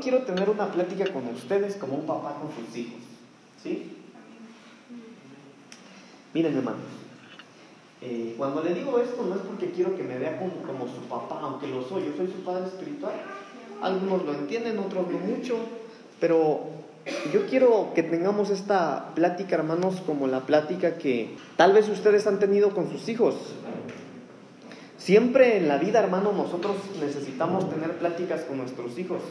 Quiero tener una plática con ustedes como un papá con sus hijos. ¿Sí? Miren, hermanos. Eh, cuando le digo esto no es porque quiero que me vea como, como su papá, aunque lo soy, yo soy su padre espiritual. Algunos lo entienden, otros no mucho, pero yo quiero que tengamos esta plática, hermanos, como la plática que tal vez ustedes han tenido con sus hijos. Siempre en la vida, hermano, nosotros necesitamos tener pláticas con nuestros hijos.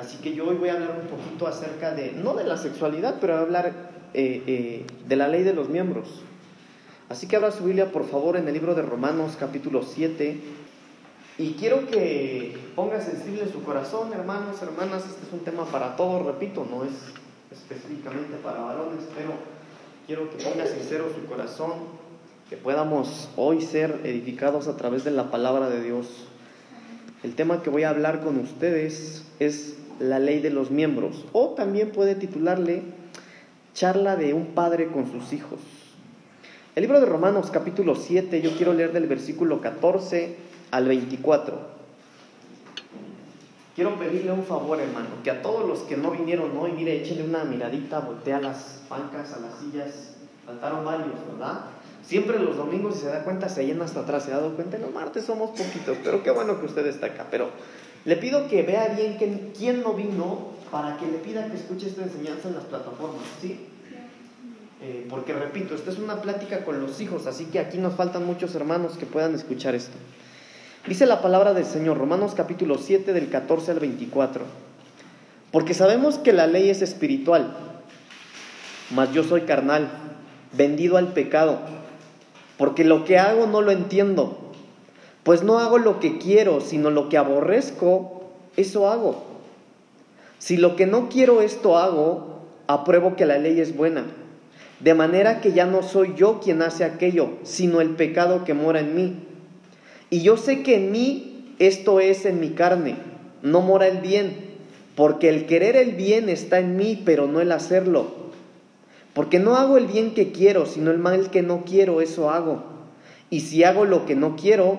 Así que yo hoy voy a hablar un poquito acerca de, no de la sexualidad, pero voy a hablar eh, eh, de la ley de los miembros. Así que abra su Biblia, por favor, en el libro de Romanos capítulo 7. Y quiero que ponga sensible su corazón, hermanos, hermanas. Este es un tema para todos, repito, no es específicamente para varones, pero quiero que ponga sincero su corazón, que podamos hoy ser edificados a través de la palabra de Dios. El tema que voy a hablar con ustedes es la ley de los miembros, o también puede titularle charla de un padre con sus hijos. El libro de Romanos capítulo 7, yo quiero leer del versículo 14 al 24. Quiero pedirle un favor, hermano, que a todos los que no vinieron hoy, mire, échenle una miradita, voltea las bancas, a las sillas, faltaron varios, ¿verdad? Siempre los domingos, si se da cuenta, se llena hasta atrás, se ha dado cuenta, los martes somos poquitos, pero qué bueno que usted está acá, pero le pido que vea bien quién no vino para que le pida que escuche esta enseñanza en las plataformas, ¿sí? Eh, porque repito, esta es una plática con los hijos, así que aquí nos faltan muchos hermanos que puedan escuchar esto. Dice la palabra del Señor, Romanos capítulo 7 del 14 al 24. Porque sabemos que la ley es espiritual, mas yo soy carnal, vendido al pecado, porque lo que hago no lo entiendo pues no hago lo que quiero, sino lo que aborrezco, eso hago. Si lo que no quiero esto hago, apruebo que la ley es buena. De manera que ya no soy yo quien hace aquello, sino el pecado que mora en mí. Y yo sé que en mí esto es en mi carne, no mora el bien, porque el querer el bien está en mí, pero no el hacerlo. Porque no hago el bien que quiero, sino el mal que no quiero, eso hago. Y si hago lo que no quiero,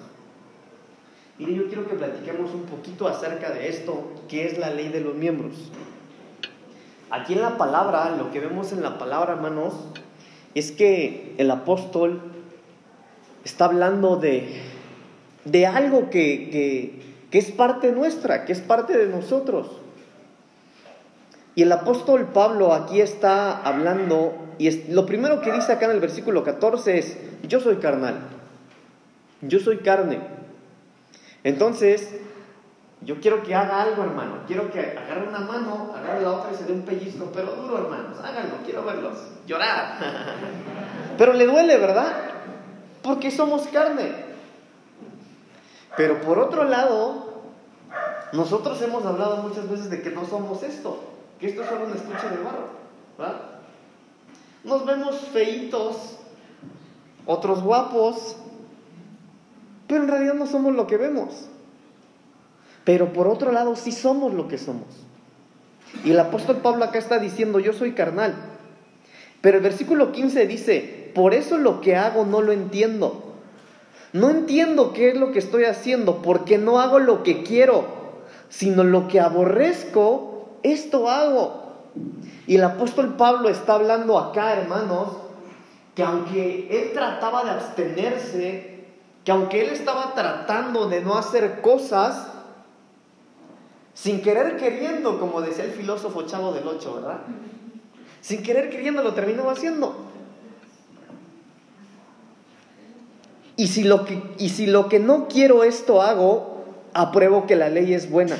Mire, yo quiero que platiquemos un poquito acerca de esto, que es la ley de los miembros. Aquí en la palabra, lo que vemos en la palabra, hermanos, es que el apóstol está hablando de, de algo que, que, es parte nuestra, que es parte de nosotros. Y el apóstol Pablo aquí está hablando, y es, lo primero que dice acá en el versículo 14 es, yo soy carnal, yo soy carne. Entonces, yo quiero que haga algo, hermano. Quiero que agarre una mano, agarre la otra y se dé un pellizco, pero duro, hermanos. Háganlo, quiero verlos. Llorar. pero le duele, ¿verdad? Porque somos carne. Pero por otro lado, nosotros hemos hablado muchas veces de que no somos esto, que esto es solo un estuche de barro, ¿verdad? Nos vemos feitos, otros guapos, pero en realidad no somos lo que vemos. Pero por otro lado sí somos lo que somos. Y el apóstol Pablo acá está diciendo, yo soy carnal. Pero el versículo 15 dice, por eso lo que hago no lo entiendo. No entiendo qué es lo que estoy haciendo, porque no hago lo que quiero, sino lo que aborrezco, esto hago. Y el apóstol Pablo está hablando acá, hermanos, que aunque él trataba de abstenerse que aunque él estaba tratando de no hacer cosas, sin querer queriendo, como decía el filósofo Chavo del Ocho, ¿verdad? Sin querer queriendo lo terminó haciendo. Y si, lo que, y si lo que no quiero esto hago, apruebo que la ley es buena.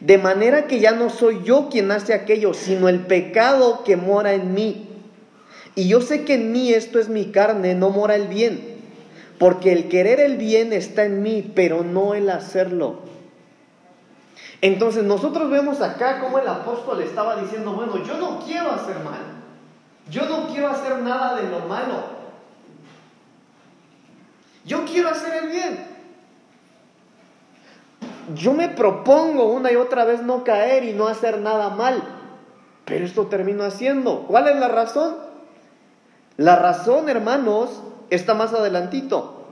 De manera que ya no soy yo quien hace aquello, sino el pecado que mora en mí. Y yo sé que en mí esto es mi carne, no mora el bien. Porque el querer el bien está en mí, pero no el hacerlo. Entonces nosotros vemos acá cómo el apóstol estaba diciendo, bueno, yo no quiero hacer mal, yo no quiero hacer nada de lo malo, yo quiero hacer el bien. Yo me propongo una y otra vez no caer y no hacer nada mal, pero esto termino haciendo. ¿Cuál es la razón? La razón, hermanos, está más adelantito.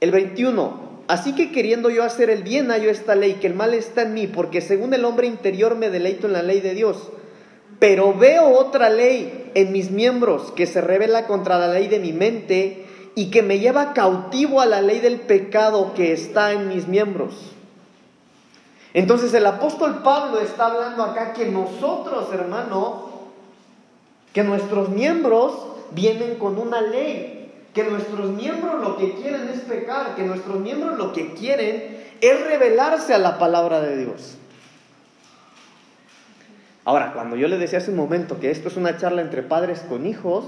El 21. Así que queriendo yo hacer el bien, hallo esta ley, que el mal está en mí, porque según el hombre interior me deleito en la ley de Dios. Pero veo otra ley en mis miembros que se revela contra la ley de mi mente y que me lleva cautivo a la ley del pecado que está en mis miembros. Entonces el apóstol Pablo está hablando acá que nosotros, hermano, que nuestros miembros vienen con una ley que nuestros miembros lo que quieren es pecar, que nuestros miembros lo que quieren es revelarse a la palabra de Dios. Ahora, cuando yo le decía hace un momento que esto es una charla entre padres con hijos,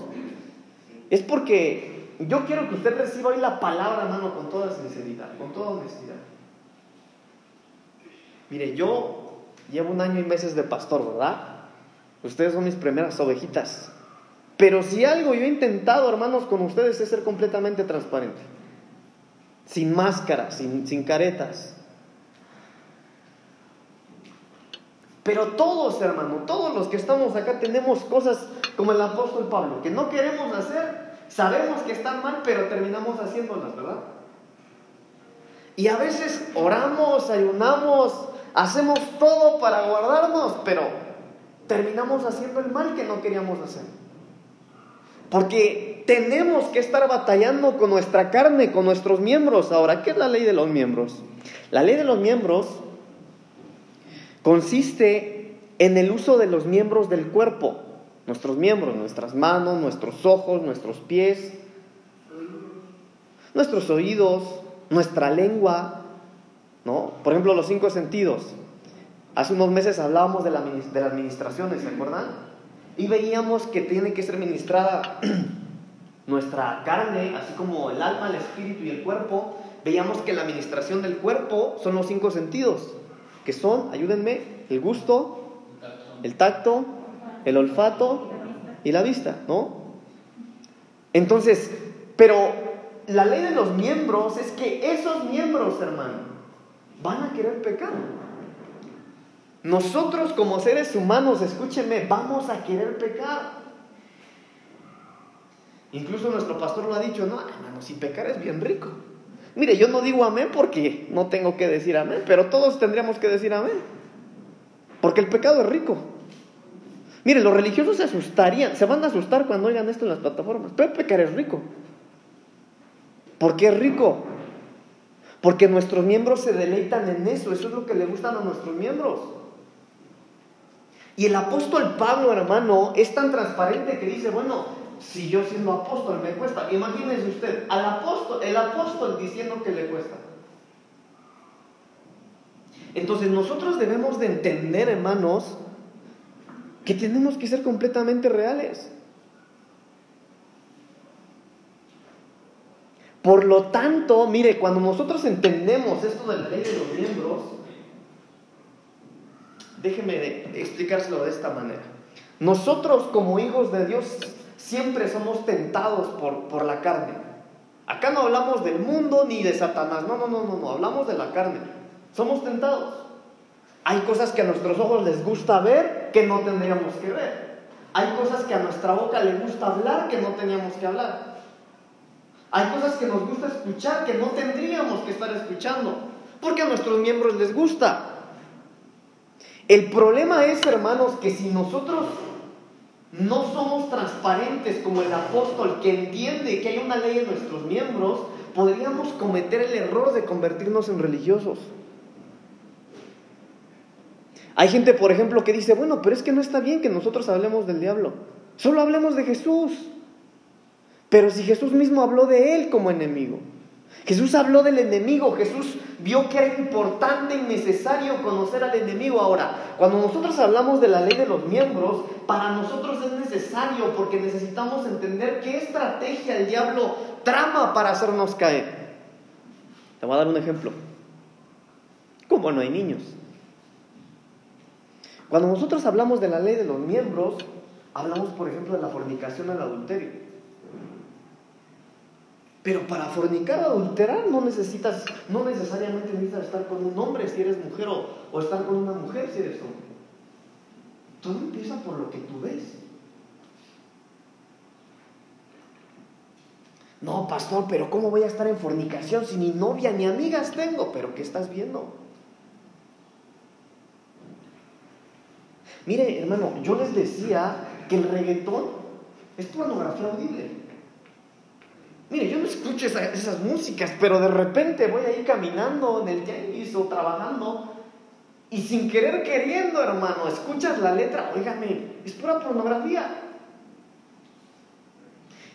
es porque yo quiero que usted reciba hoy la palabra, hermano, con toda sinceridad, con toda honestidad. Mire, yo llevo un año y meses de pastor, ¿verdad? Ustedes son mis primeras ovejitas. Pero si algo yo he intentado, hermanos, con ustedes es ser completamente transparente. Sin máscaras, sin, sin caretas. Pero todos, hermano, todos los que estamos acá tenemos cosas como el apóstol Pablo, que no queremos hacer, sabemos que están mal, pero terminamos haciéndolas, ¿verdad? Y a veces oramos, ayunamos, hacemos todo para guardarnos, pero terminamos haciendo el mal que no queríamos hacer. Porque tenemos que estar batallando con nuestra carne, con nuestros miembros. Ahora, ¿qué es la ley de los miembros? La ley de los miembros consiste en el uso de los miembros del cuerpo. Nuestros miembros, nuestras manos, nuestros ojos, nuestros pies, nuestros oídos, nuestra lengua, ¿no? Por ejemplo, los cinco sentidos. Hace unos meses hablábamos de la, de las administraciones, ¿se acuerdan? Y veíamos que tiene que ser ministrada nuestra carne, así como el alma, el espíritu y el cuerpo. Veíamos que la administración del cuerpo son los cinco sentidos, que son, ayúdenme, el gusto, el tacto, el olfato y la vista, ¿no? Entonces, pero la ley de los miembros es que esos miembros, hermano, van a querer pecar. Nosotros como seres humanos, escúchenme, vamos a querer pecar. Incluso nuestro pastor lo ha dicho, no, hermano, si pecar es bien rico. Mire, yo no digo amén porque no tengo que decir amén, pero todos tendríamos que decir amén. Porque el pecado es rico. Mire, los religiosos se asustarían, se van a asustar cuando oigan esto en las plataformas. Pero pecar es rico. ¿Por qué es rico? Porque nuestros miembros se deleitan en eso, eso es lo que le gustan a nuestros miembros. Y el apóstol Pablo, hermano, es tan transparente que dice, bueno, si yo siendo apóstol me cuesta, imagínense usted, al apóstol, el apóstol diciendo que le cuesta. Entonces nosotros debemos de entender, hermanos, que tenemos que ser completamente reales. Por lo tanto, mire, cuando nosotros entendemos esto de la ley de los miembros, Déjeme explicárselo de esta manera. Nosotros como hijos de Dios siempre somos tentados por, por la carne. Acá no hablamos del mundo ni de Satanás, no, no, no, no, no, hablamos de la carne. Somos tentados. Hay cosas que a nuestros ojos les gusta ver que no tendríamos que ver. Hay cosas que a nuestra boca le gusta hablar que no teníamos que hablar. Hay cosas que nos gusta escuchar que no tendríamos que estar escuchando, porque a nuestros miembros les gusta. El problema es, hermanos, que si nosotros no somos transparentes como el apóstol que entiende que hay una ley en nuestros miembros, podríamos cometer el error de convertirnos en religiosos. Hay gente, por ejemplo, que dice, bueno, pero es que no está bien que nosotros hablemos del diablo. Solo hablemos de Jesús. Pero si Jesús mismo habló de él como enemigo. Jesús habló del enemigo, Jesús vio que era importante y necesario conocer al enemigo. Ahora, cuando nosotros hablamos de la ley de los miembros, para nosotros es necesario porque necesitamos entender qué estrategia el diablo trama para hacernos caer. Te voy a dar un ejemplo. como no hay niños. Cuando nosotros hablamos de la ley de los miembros, hablamos, por ejemplo, de la fornicación al adulterio. Pero para fornicar o adulterar no necesitas, no necesariamente necesitas estar con un hombre si eres mujer o, o estar con una mujer si eres hombre. Todo empieza por lo que tú ves. No, pastor, pero ¿cómo voy a estar en fornicación si ni novia ni amigas tengo? ¿Pero qué estás viendo? Mire, hermano, yo les decía que el reggaetón es pornografía audible. Mire, yo no escucho esas músicas, pero de repente voy a ir caminando en el tianguis o trabajando y sin querer queriendo, hermano, escuchas la letra, óigame, es pura pornografía.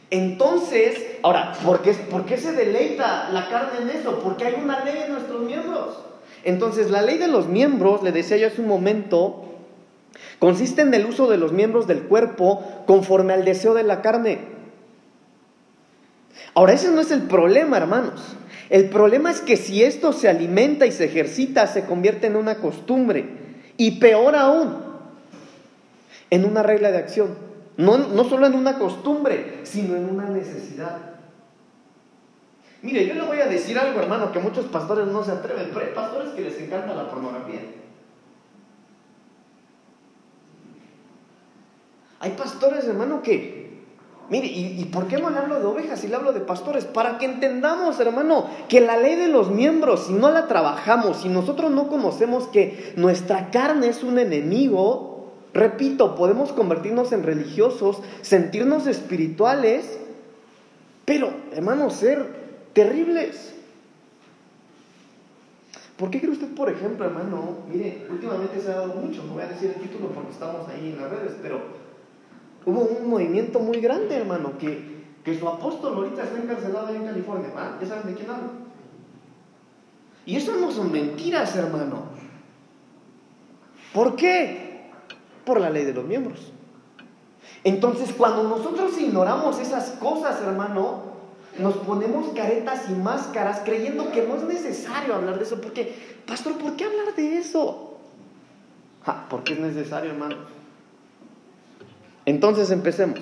Entonces, ahora, ¿por qué, ¿por qué se deleita la carne en eso? Porque hay una ley en nuestros miembros. Entonces, la ley de los miembros, le decía yo hace un momento, consiste en el uso de los miembros del cuerpo conforme al deseo de la carne. Ahora, ese no es el problema, hermanos. El problema es que si esto se alimenta y se ejercita, se convierte en una costumbre. Y peor aún, en una regla de acción. No, no solo en una costumbre, sino en una necesidad. Mire, yo le voy a decir algo, hermano, que muchos pastores no se atreven, pero hay pastores que les encanta la pornografía. Hay pastores, hermano, que, mire, ¿y, ¿y, por qué no le hablo de ovejas y le hablo de pastores? Para que entendamos, hermano, que la ley de los miembros, si no la trabajamos, si nosotros no conocemos que nuestra carne es un enemigo, Repito, podemos convertirnos en religiosos, sentirnos espirituales, pero, hermanos, ser terribles. ¿Por qué cree usted, por ejemplo, hermano? Mire, últimamente se ha dado mucho, no voy a decir el título porque estamos ahí en las redes, pero hubo un movimiento muy grande, hermano, que, que su apóstol ahorita está encarcelado en California, ¿verdad? ¿Ya saben de quién hablo? Y eso no son mentiras, hermano. ¿Por qué? por la ley de los miembros. Entonces, cuando nosotros ignoramos esas cosas, hermano, nos ponemos caretas y máscaras creyendo que no es necesario hablar de eso. Porque, pastor, ¿por qué hablar de eso? ¿Por qué es necesario, hermano. Entonces empecemos.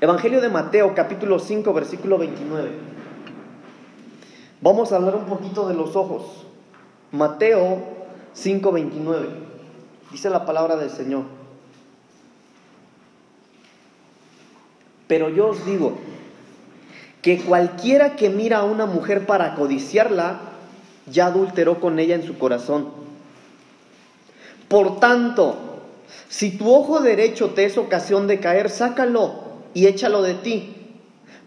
Evangelio de Mateo, capítulo 5, versículo 29. Vamos a hablar un poquito de los ojos. Mateo 5, 29. Dice la palabra del Señor. Pero yo os digo que cualquiera que mira a una mujer para codiciarla, ya adulteró con ella en su corazón. Por tanto, si tu ojo derecho te es ocasión de caer, sácalo y échalo de ti,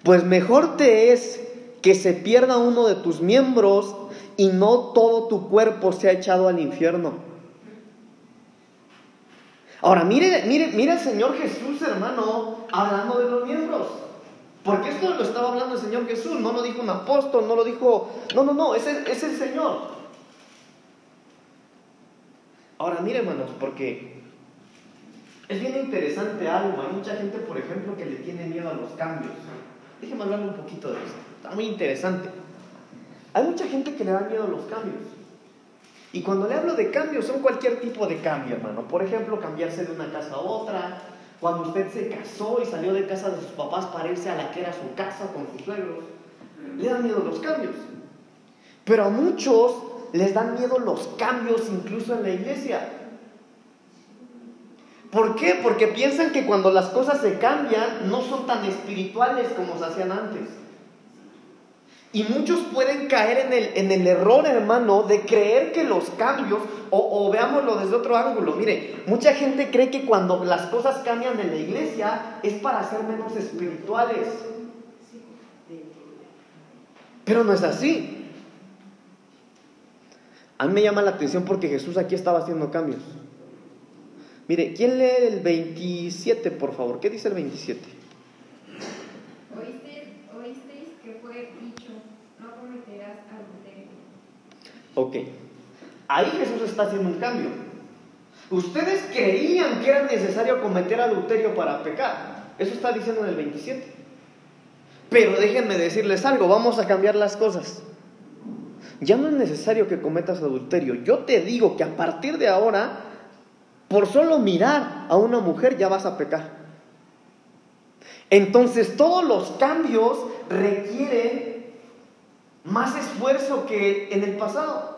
pues mejor te es que se pierda uno de tus miembros y no todo tu cuerpo sea echado al infierno. Ahora, mire, mire, mire el Señor Jesús, hermano, hablando de los miembros. Porque esto lo estaba hablando el Señor Jesús, no lo dijo un apóstol, no lo dijo... No, no, no, es es el Señor. Ahora, mire, hermanos, porque es bien interesante algo. Hay mucha gente, por ejemplo, que le tiene miedo a los cambios. Déjeme hablarle un poquito de esto. Está muy interesante. Hay mucha gente que le da miedo a los cambios. Y cuando le hablo de cambios, son cualquier tipo de cambio, hermano. Por ejemplo, cambiarse de una casa a otra. Cuando usted se casó y salió de casa de sus papás para irse a la que era su casa con sus suegros. Le dan miedo los cambios. Pero a muchos les dan miedo los cambios incluso en la iglesia. ¿Por qué? Porque piensan que cuando las cosas se cambian no son tan espirituales como se hacían antes. Y muchos pueden caer en el, en el error, hermano, de creer que los cambios, o, veámoslo desde otro ángulo, mire, mucha gente cree que cuando las cosas cambian en la iglesia es para ser menos espirituales. Pero no es así. A mí me llama la atención porque Jesús aquí estaba haciendo cambios. Mire, ¿quién lee el 27, por favor? ¿Qué dice el 27? Ok, ahí Jesús está haciendo un cambio. Ustedes creían que era necesario cometer adulterio para pecar. Eso está diciendo en el 27. Pero déjenme decirles algo, vamos a cambiar las cosas. ya no es necesario que cometas adulterio. Yo te digo que a partir de ahora, por solo mirar a una mujer ya vas a pecar. Entonces todos los cambios requieren más esfuerzo que en el pasado.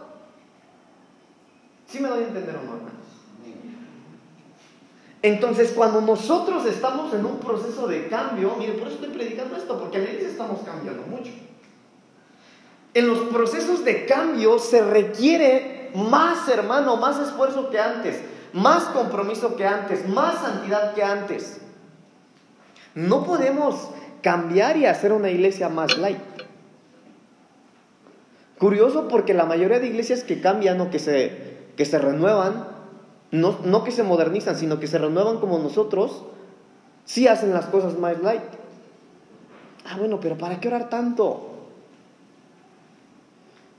¿Sí me doy a entender o no, hermanos? Entonces, cuando nosotros estamos en un proceso de cambio, mire, por eso estoy predicando esto, porque a veces estamos cambiando mucho. En los procesos de cambio se requiere más, hermano, más esfuerzo que antes, más compromiso que antes, más santidad que antes. No podemos cambiar y hacer una iglesia más light. Curioso porque la mayoría de iglesias que cambian o que se, que se renuevan, no, no que se modernizan, sino que se renuevan como nosotros, sí hacen las cosas más light. Ah, bueno, pero ¿para qué orar tanto?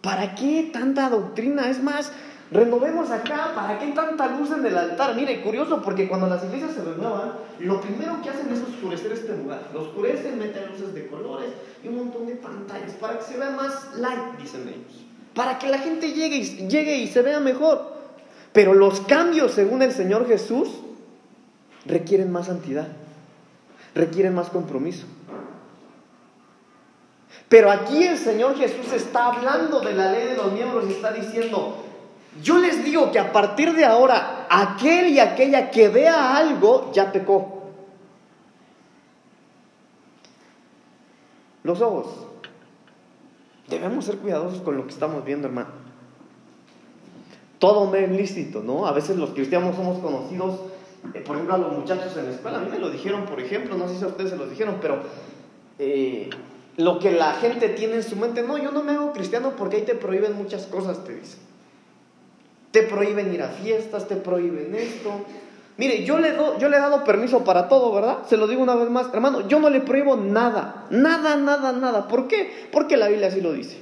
¿Para qué tanta doctrina? Es más, renovemos acá, ¿para qué tanta luz en el altar? Mire, curioso, porque cuando las iglesias se renuevan, lo primero que hacen es oscurecer este lugar. Lo oscurecen, meten luces de colores y un montón de pantallas para que se vea más light, dicen ellos. Para que la gente llegue y, llegue y se vea mejor. Pero los cambios, según el Señor Jesús, requieren más santidad, requieren más compromiso. Pero aquí el Señor Jesús está hablando de la ley de los miembros y está diciendo, yo les digo que a partir de ahora, aquel y aquella que vea algo ya pecó. Los ojos. Debemos ser cuidadosos con lo que estamos viendo, hermano. Todo me es lícito, ¿no? A veces los cristianos somos conocidos, eh, por ejemplo, a los muchachos en la escuela. A mí me lo dijeron, por ejemplo, no sé si a ustedes se lo dijeron, pero eh, lo que la gente tiene en su mente, no, yo no me hago cristiano porque ahí te prohíben muchas cosas, te dicen. Te prohíben ir a fiestas, te prohíben esto. Mire, yo le, do, yo le he dado permiso para todo, ¿verdad? Se lo digo una vez más, hermano, yo no le prohíbo nada, nada, nada, nada. ¿Por qué? Porque la Biblia así lo dice.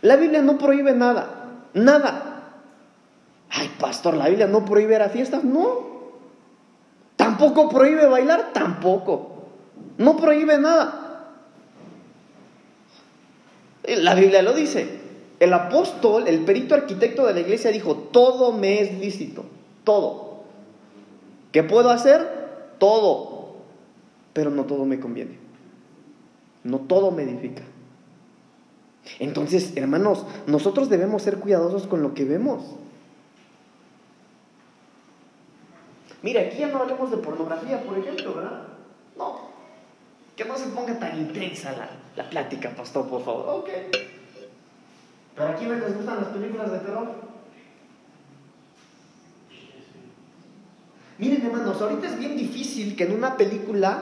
La Biblia no prohíbe nada, nada. Ay, pastor, la Biblia no prohíbe ir a fiestas, no. Tampoco prohíbe bailar, tampoco. No prohíbe nada. La Biblia lo dice. El apóstol, el perito arquitecto de la iglesia dijo, todo me es lícito, todo. ¿Qué puedo hacer? Todo. Pero no todo me conviene. No todo me edifica. Entonces, hermanos, nosotros debemos ser cuidadosos con lo que vemos. Mira, aquí ya no hablemos de pornografía, por ejemplo, ¿verdad? No. Que no se ponga tan intensa la, la plática, pastor, por favor. Ok. ¿Pero a quiénes les gustan las películas de terror? Miren, hermanos, ahorita es bien difícil que en una película,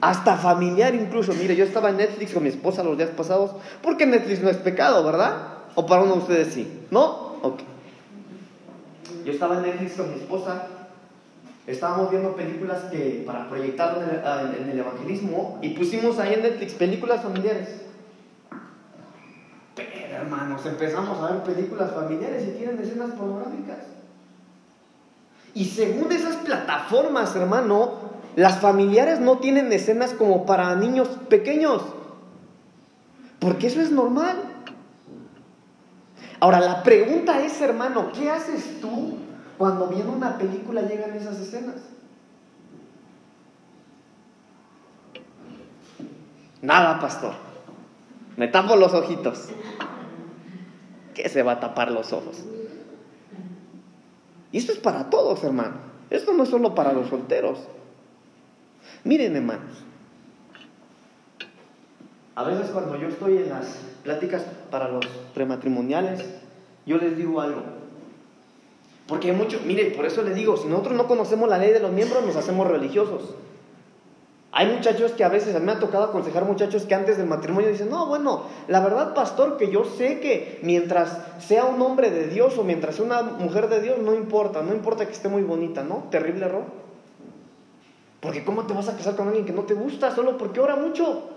hasta familiar incluso, mire, yo estaba en Netflix con mi esposa los días pasados, porque Netflix no es pecado, ¿verdad? ¿O para uno de ustedes sí? ¿No? Ok. Yo estaba en Netflix con mi esposa, estábamos viendo películas que para proyectar en el evangelismo y pusimos ahí en Netflix películas familiares hermanos, empezamos a ver películas familiares y tienen escenas pornográficas. Y según esas plataformas, hermano, las familiares no tienen escenas como para niños pequeños. Porque eso es normal. Ahora, la pregunta es, hermano, ¿qué haces tú cuando viendo una película llegan esas escenas? Nada, pastor. Me tapo los ojitos. ¿Qué se va a tapar los ojos? Y esto es para todos, hermano. Esto no es solo para los solteros. Miren, hermanos. A veces cuando yo estoy en las pláticas para los prematrimoniales, yo les digo algo. Porque hay mucho, mire, por eso les digo, si nosotros no conocemos la ley de los miembros, nos hacemos religiosos. Hay muchachos que a veces, a mí me ha tocado aconsejar muchachos que antes del matrimonio dicen, no, bueno, la verdad, pastor, que yo sé que mientras sea un hombre de Dios o mientras sea una mujer de Dios, no importa, no importa que esté muy bonita, ¿no? Terrible error. Porque ¿cómo te vas a casar con alguien que no te gusta solo porque ora mucho?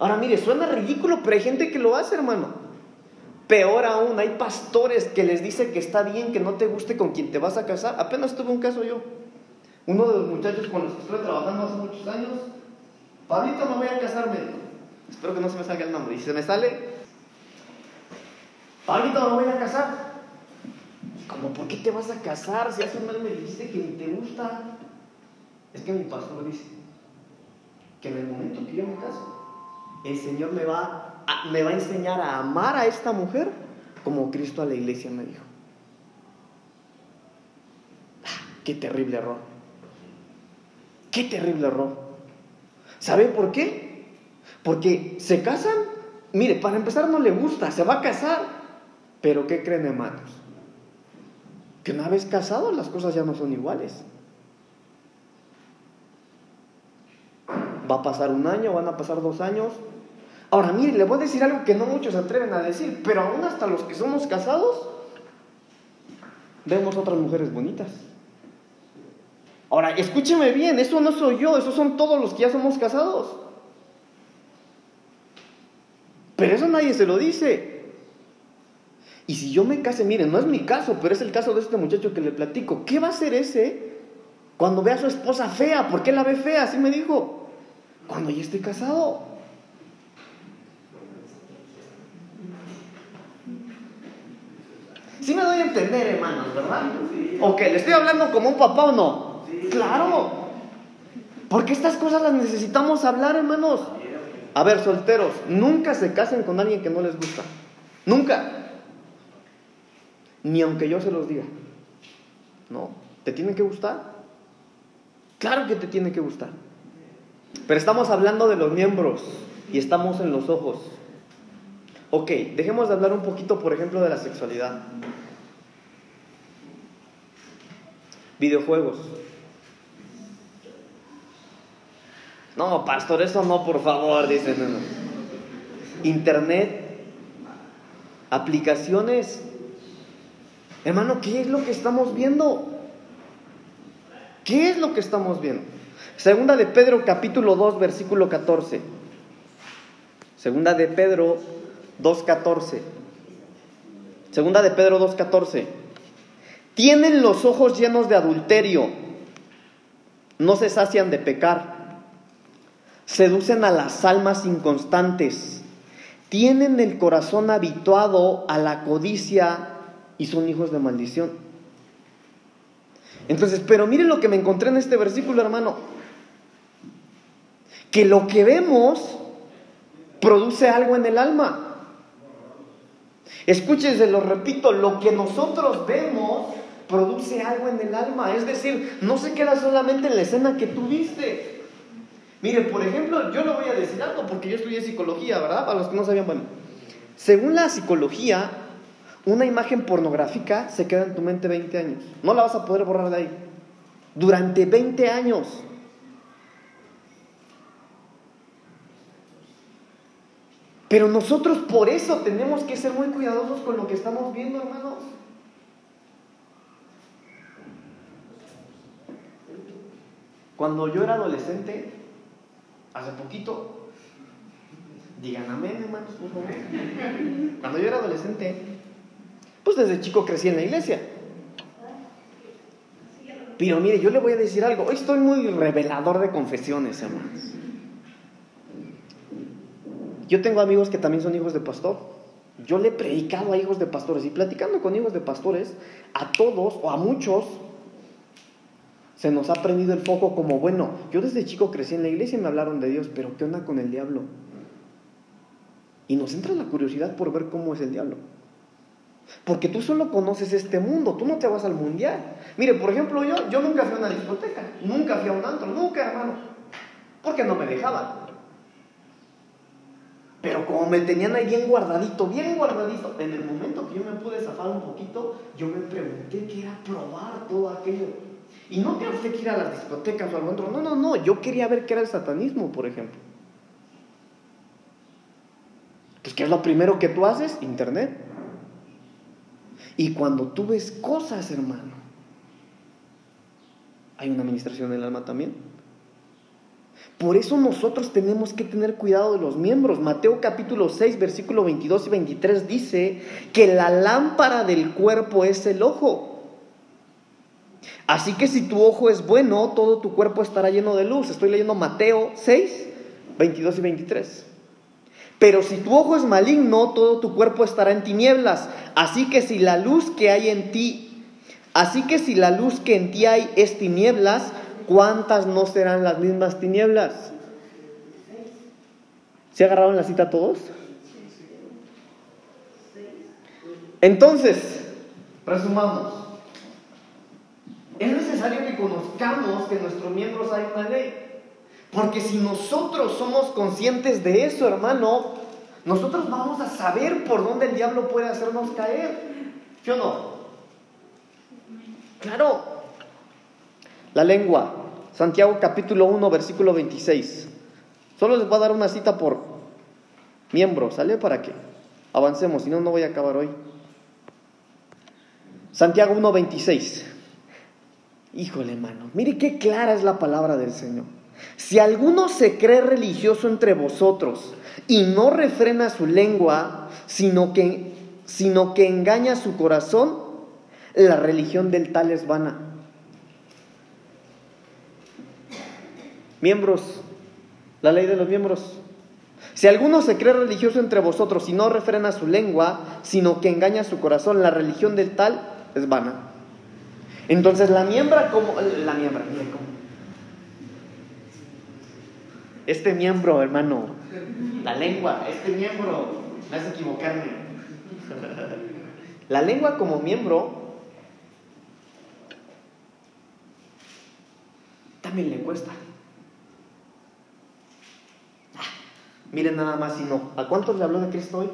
Ahora mire, suena ridículo, pero hay gente que lo hace, hermano. Peor aún, hay pastores que les dice que está bien que no te guste con quien te vas a casar. Apenas tuve un caso yo. Uno de los muchachos con los que estuve trabajando hace muchos años, Pablito, me voy a casar, Espero que no se me salga el nombre. Y si se me sale, Pablito, me voy a casar. ¿Cómo por qué te vas a casar si hace un mes me dijiste que ni te gusta? Es que mi pastor dice que en el momento que yo me caso, el Señor me va a, me va a enseñar a amar a esta mujer como Cristo a la iglesia me dijo. Ah, qué terrible error. Qué terrible error. ¿Sabe por qué? Porque se casan, mire, para empezar no le gusta, se va a casar, pero ¿qué creen hermanos? Que una vez casado las cosas ya no son iguales. Va a pasar un año, van a pasar dos años. Ahora, mire, le voy a decir algo que no muchos se atreven a decir, pero aún hasta los que somos casados, vemos otras mujeres bonitas. Ahora, escúcheme bien, eso no soy yo, esos son todos los que ya somos casados. Pero eso nadie se lo dice. Y si yo me case, miren, no es mi caso, pero es el caso de este muchacho que le platico. ¿Qué va a hacer ese cuando ve a su esposa fea? ¿Por qué la ve fea? Así me dijo. Cuando ya esté casado. Sí me doy a entender, hermanos, ¿verdad? ¿O que ¿Le estoy hablando como un papá o no? Claro. Porque estas cosas las necesitamos hablar, hermanos. A ver, solteros, nunca se casen con alguien que no les gusta. Nunca. Ni aunque yo se los diga. No, ¿te tiene que gustar? Claro que te tiene que gustar. Pero estamos hablando de los miembros y estamos en los ojos. Ok, dejemos de hablar un poquito, por ejemplo, de la sexualidad. Videojuegos. No, pastor, eso no, por favor, dicen. Internet, aplicaciones. Hermano, ¿qué es lo que estamos viendo? ¿Qué es lo que estamos viendo? Segunda de Pedro capítulo 2 versículo 14. Segunda de Pedro 2.14. Segunda de Pedro 2.14. Tienen los ojos llenos de adulterio, no se sacian de pecar seducen a las almas inconstantes, tienen el corazón habituado a la codicia y son hijos de maldición. Entonces, pero miren lo que me encontré en este versículo, hermano. Que lo que vemos produce algo en el alma. Escúchense, lo repito, lo que nosotros vemos produce algo en el alma. Es decir, no se queda solamente en la escena que tú viste. Mire, por ejemplo, yo le voy a decir algo porque yo estudié psicología, ¿verdad? Para los que no sabían, bueno, según la psicología, una imagen pornográfica se queda en tu mente 20 años. No la vas a poder borrar de ahí. Durante 20 años. Pero nosotros por eso tenemos que ser muy cuidadosos con lo que estamos viendo, hermanos. Cuando yo era adolescente, hace poquito, digan amén, hermanos, por favor. Cuando yo era adolescente, pues desde chico crecí en la iglesia. Pero mire, yo le voy a decir algo. Hoy estoy muy revelador de confesiones, hermanos. Yo tengo amigos que también son hijos de pastor. Yo le he predicado a hijos de pastores y platicando con hijos de pastores, a todos o a muchos se nos ha prendido el foco como, bueno, yo desde chico crecí en la iglesia y me hablaron de Dios, pero ¿qué onda con el diablo? Y nos entra la curiosidad por ver cómo es el diablo. Porque tú solo conoces este mundo, tú no te vas al mundial. Mire, por ejemplo, yo, yo nunca fui a una discoteca, nunca fui a un antro, nunca, hermano. Porque no me dejaban. Pero como me tenían ahí bien guardadito, bien guardadito, en el momento que yo me pude zafar un poquito, yo me pregunté qué era probar todo aquello. Y no que usted quiera a las discotecas o algo otro. No, no, no. Yo quería ver qué era el satanismo, por ejemplo. Pues, ¿qué es lo primero que tú haces? Internet. Y cuando tú ves cosas, hermano, hay una administración del alma también. Por eso nosotros tenemos que tener cuidado de los miembros. Mateo capítulo 6, versículo 22 y 23 dice que la lámpara del cuerpo es el ojo. Así que si tu ojo es bueno, todo tu cuerpo estará lleno de luz. Estoy leyendo Mateo 6, 22 y 23. Pero si tu ojo es maligno, todo tu cuerpo estará en tinieblas. Así que si la luz que hay en ti, así que si la luz que en ti hay es tinieblas, ¿cuántas no serán las mismas tinieblas? ¿Se agarraron la cita todos? Entonces, resumamos. Es necesario que conozcamos que en nuestros miembros hay una ley. Porque si nosotros somos conscientes de eso, hermano, nosotros vamos a saber por dónde el diablo puede hacernos caer. ¿Sí o no? Claro. La lengua. Santiago capítulo 1, versículo 26. Solo les voy a dar una cita por miembro, ¿sale? Para que avancemos, si no, no voy a acabar hoy. Santiago 1.26. Híjole, hermano, mire qué clara es la palabra del Señor. Si alguno se cree religioso entre vosotros y no refrena su lengua, sino que, sino que engaña su corazón, la religión del tal es vana. Miembros, la ley de los miembros. Si alguno se cree religioso entre vosotros y no refrena su lengua, sino que engaña su corazón, la religión del tal es vana. Entonces la miembra como la miembra, Este miembro, hermano, la lengua, este miembro, me hace equivocarme. La lengua como miembro también le cuesta. Ah, miren nada más si no. ¿A cuántos le habló de Cristo hoy?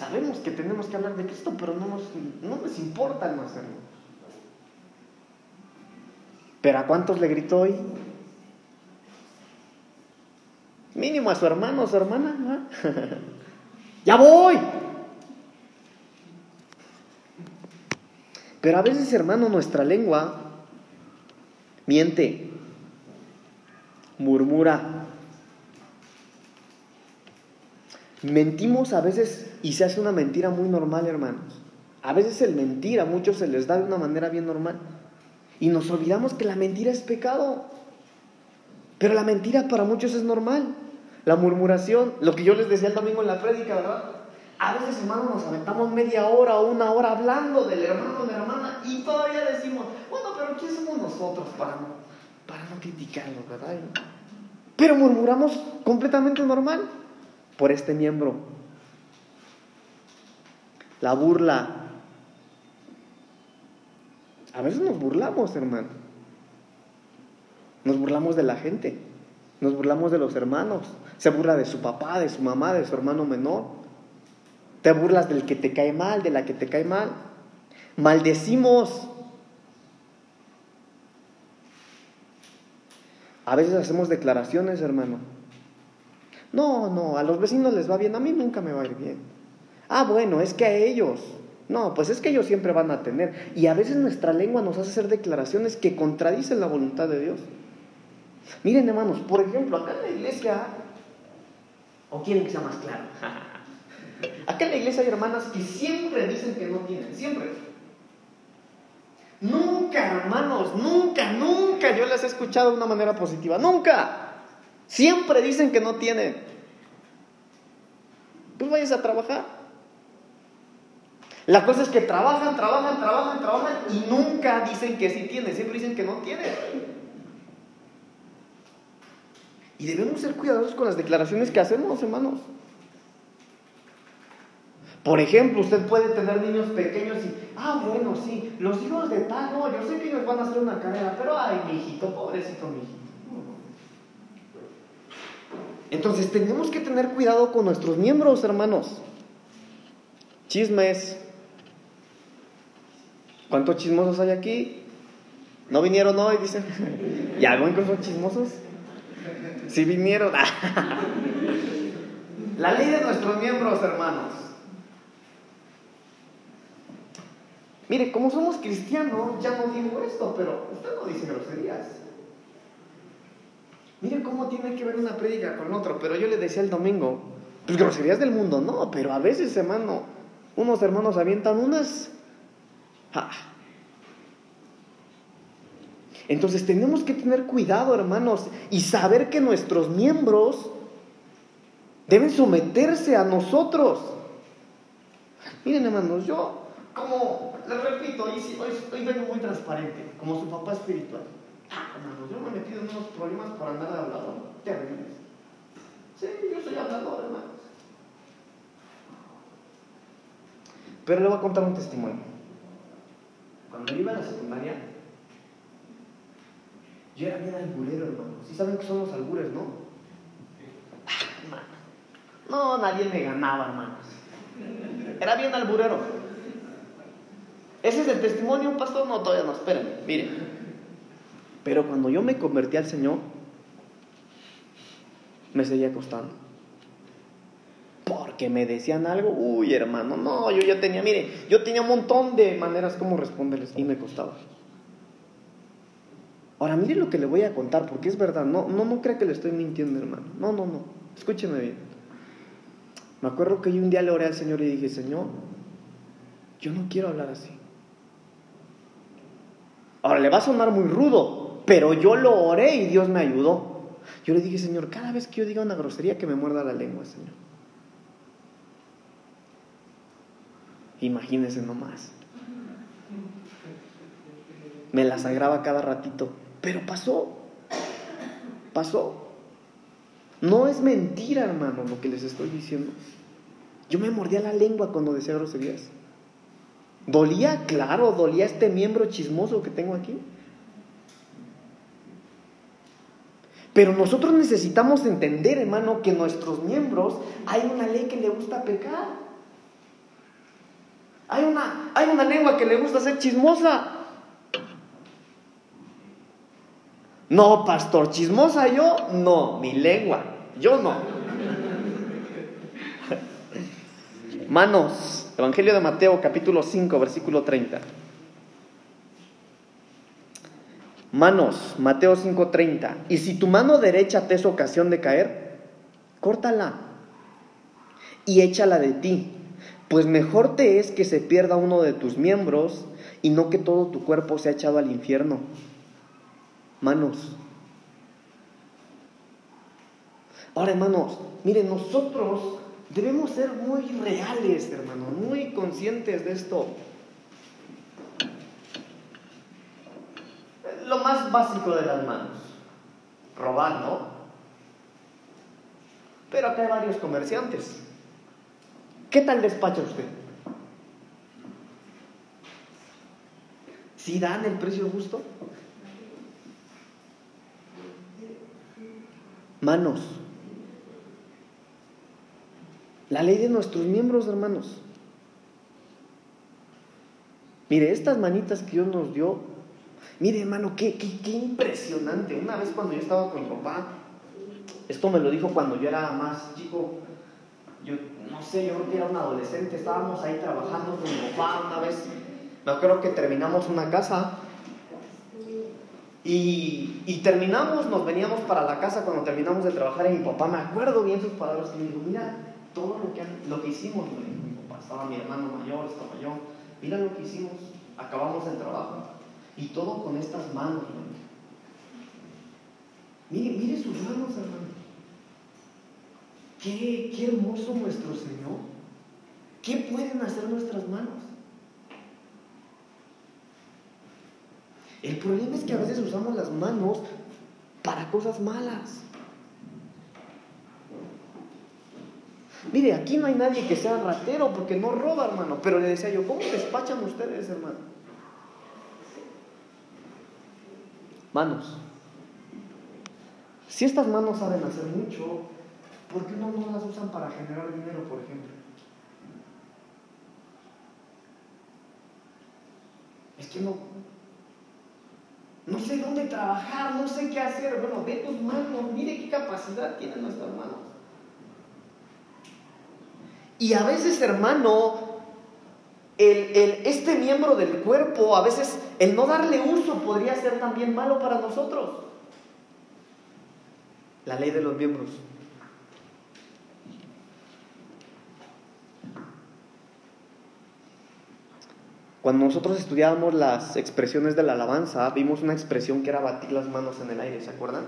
Sabemos que tenemos que hablar de Cristo, pero no nos, no nos importa no hacerlo. Pero ¿a cuántos le gritó hoy? Mínimo a su hermano o su hermana. ya voy. Pero a veces, hermano, nuestra lengua miente, murmura, Mentimos a veces y se hace una mentira muy normal, hermanos. A veces el mentir a muchos se les da de una manera bien normal. Y nos olvidamos que la mentira es pecado. Pero la mentira para muchos es normal. La murmuración, lo que yo les decía el domingo en la prédica, ¿verdad? A veces, hermanos, nos aventamos media hora o una hora hablando del hermano o de la hermana y todavía decimos, bueno, pero ¿quién somos nosotros para no, para no criticarlo, verdad? Pero murmuramos completamente normal por este miembro. La burla. A veces nos burlamos, hermano. Nos burlamos de la gente. Nos burlamos de los hermanos. Se burla de su papá, de su mamá, de su hermano menor. Te burlas del que te cae mal, de la que te cae mal. Maldecimos. A veces hacemos declaraciones, hermano. No, no, a los vecinos les va bien, a mí nunca me va a ir bien. Ah, bueno, es que a ellos. No, pues es que ellos siempre van a tener. Y a veces nuestra lengua nos hace hacer declaraciones que contradicen la voluntad de Dios. Miren, hermanos, por ejemplo, acá en la iglesia, o quieren que sea más claro, acá en la iglesia hay hermanas que siempre dicen que no tienen, siempre. Nunca, hermanos, nunca, nunca yo las he escuchado de una manera positiva, nunca. Siempre dicen que no tienen. Pues vayas a trabajar. La cosa es que trabajan, trabajan, trabajan, trabajan y nunca dicen que sí tienen, siempre dicen que no tienen. Y debemos ser cuidadosos con las declaraciones que hacemos, hermanos. Por ejemplo, usted puede tener niños pequeños y, ah, bueno, sí, los hijos de tal, no, yo sé que ellos van a hacer una carrera, pero ay, mi hijito, pobrecito mi hijito. Entonces tenemos que tener cuidado con nuestros miembros, hermanos. Chismes. ¿Cuántos chismosos hay aquí? ¿No vinieron hoy? Dicen. ¿Ya que son chismosos? Sí vinieron. La ley de nuestros miembros, hermanos. Mire, como somos cristianos, ya no digo esto, pero usted no dice groserías. Mire cómo tiene que ver una prédica con otro, pero yo le decía el domingo, pues groserías del mundo, no, pero a veces, hermano, unos hermanos avientan unas... Entonces tenemos que tener cuidado, hermanos, y saber que nuestros miembros Deben someterse a nosotros. Miren, hermanos, yo, como les repito, hoy, hoy, vengo muy transparente, como su papá espiritual. Hermanos, yo me he metido en unos problemas por andar de hablador. Terribles. Sí, yo soy hablador, hermanos. Pero le voy a contar un testimonio. Cuando iba a la secundaria, yo era bien alburero, hermano. ¿Sí saben qué son los albures, no? Ah, no, nadie me ganaba, hermanos. Era bien alburero. ¿Ese es el testimonio, pastor? No, todavía no, espérenme, miren. Pero cuando yo me convertí al Señor, me seguía costando. Porque me decían algo, uy hermano, no, yo ya tenía, mire, yo tenía un montón de maneras como responderles y me costaba. Ahora, mire lo que le voy a contar, porque es verdad, no, no, no crea que le estoy mintiendo, hermano. No, no, no, escúcheme bien. Me acuerdo que yo un día le oré al Señor y dije, Señor, yo no quiero hablar así. Ahora, le va a sonar muy rudo, pero yo lo oré y Dios me ayudó. Yo le dije, Señor, cada vez que yo diga una grosería, que me muerda la lengua, Señor. Imagínese nomás. Me la sagraba cada ratito. Pero pasó. Pasó. No es mentira, hermano, lo que les estoy diciendo. Yo me mordía la lengua cuando decía groserías. ¿Dolía? Claro, dolía este miembro chismoso que tengo aquí. Pero nosotros necesitamos entender, hermano, que nuestros miembros hay una ley que le gusta pecar. Hay una, hay una lengua que le gusta ser chismosa. No, pastor, chismosa yo, no, mi lengua, yo no. Manos, Evangelio de Mateo capítulo 5, versículo 30. Manos, Mateo 5:30. Y si tu mano derecha te es ocasión de caer, córtala y échala de ti pues mejor te es que se pierda uno de tus miembros y no que todo tu cuerpo sea echado al infierno. Manos. Ahora, hermanos, miren, nosotros debemos ser muy reales, hermanos, muy conscientes de esto. Lo más básico de las manos, robar, ¿no? Pero acá hay varios comerciantes. ¿Qué tal despacha usted? ¿Si dan el precio justo? Manos. La ley de nuestros miembros, hermanos. Mire, estas manitas que Dios nos dio, mire hermano, qué, qué, qué impresionante. Una vez cuando yo estaba con mi papá, esto me lo dijo cuando yo era más chico, yo no sé, yo creo que era un adolescente, estábamos ahí trabajando con mi papá una vez, me acuerdo que terminamos una casa y, y, terminamos, nos veníamos para la casa cuando terminamos de trabajar y mi papá, me acuerdo bien sus palabras, y me dijo, mira todo lo que, lo que hicimos, mi papá, estaba mi hermano mayor, estaba yo, mira lo que hicimos, acabamos el trabajo y todo con estas manos, Mire, mire sus manos, hermano. Qué, hermoso nuestro Señor. ¿Qué pueden hacer nuestras manos? El problema es que a veces usamos las manos para cosas malas. Mire, aquí no hay nadie que sea ratero porque no roba, hermano. Pero le decía yo, ¿cómo despachan ustedes, hermano? Manos. Si estas manos saben hacer mucho, ¿por qué no, las usan para generar dinero, por ejemplo? Es que no, no sé dónde trabajar, no sé qué hacer. Bueno, ve tus manos, mire qué capacidad tienen nuestras manos. Y a veces, hermano, el, el, este miembro del cuerpo, a veces el no darle uso podría ser también malo para nosotros. La ley de los miembros. Cuando nosotros estudiábamos las expresiones de la alabanza, vimos una expresión que era batir las manos en el aire, ¿se acuerdan?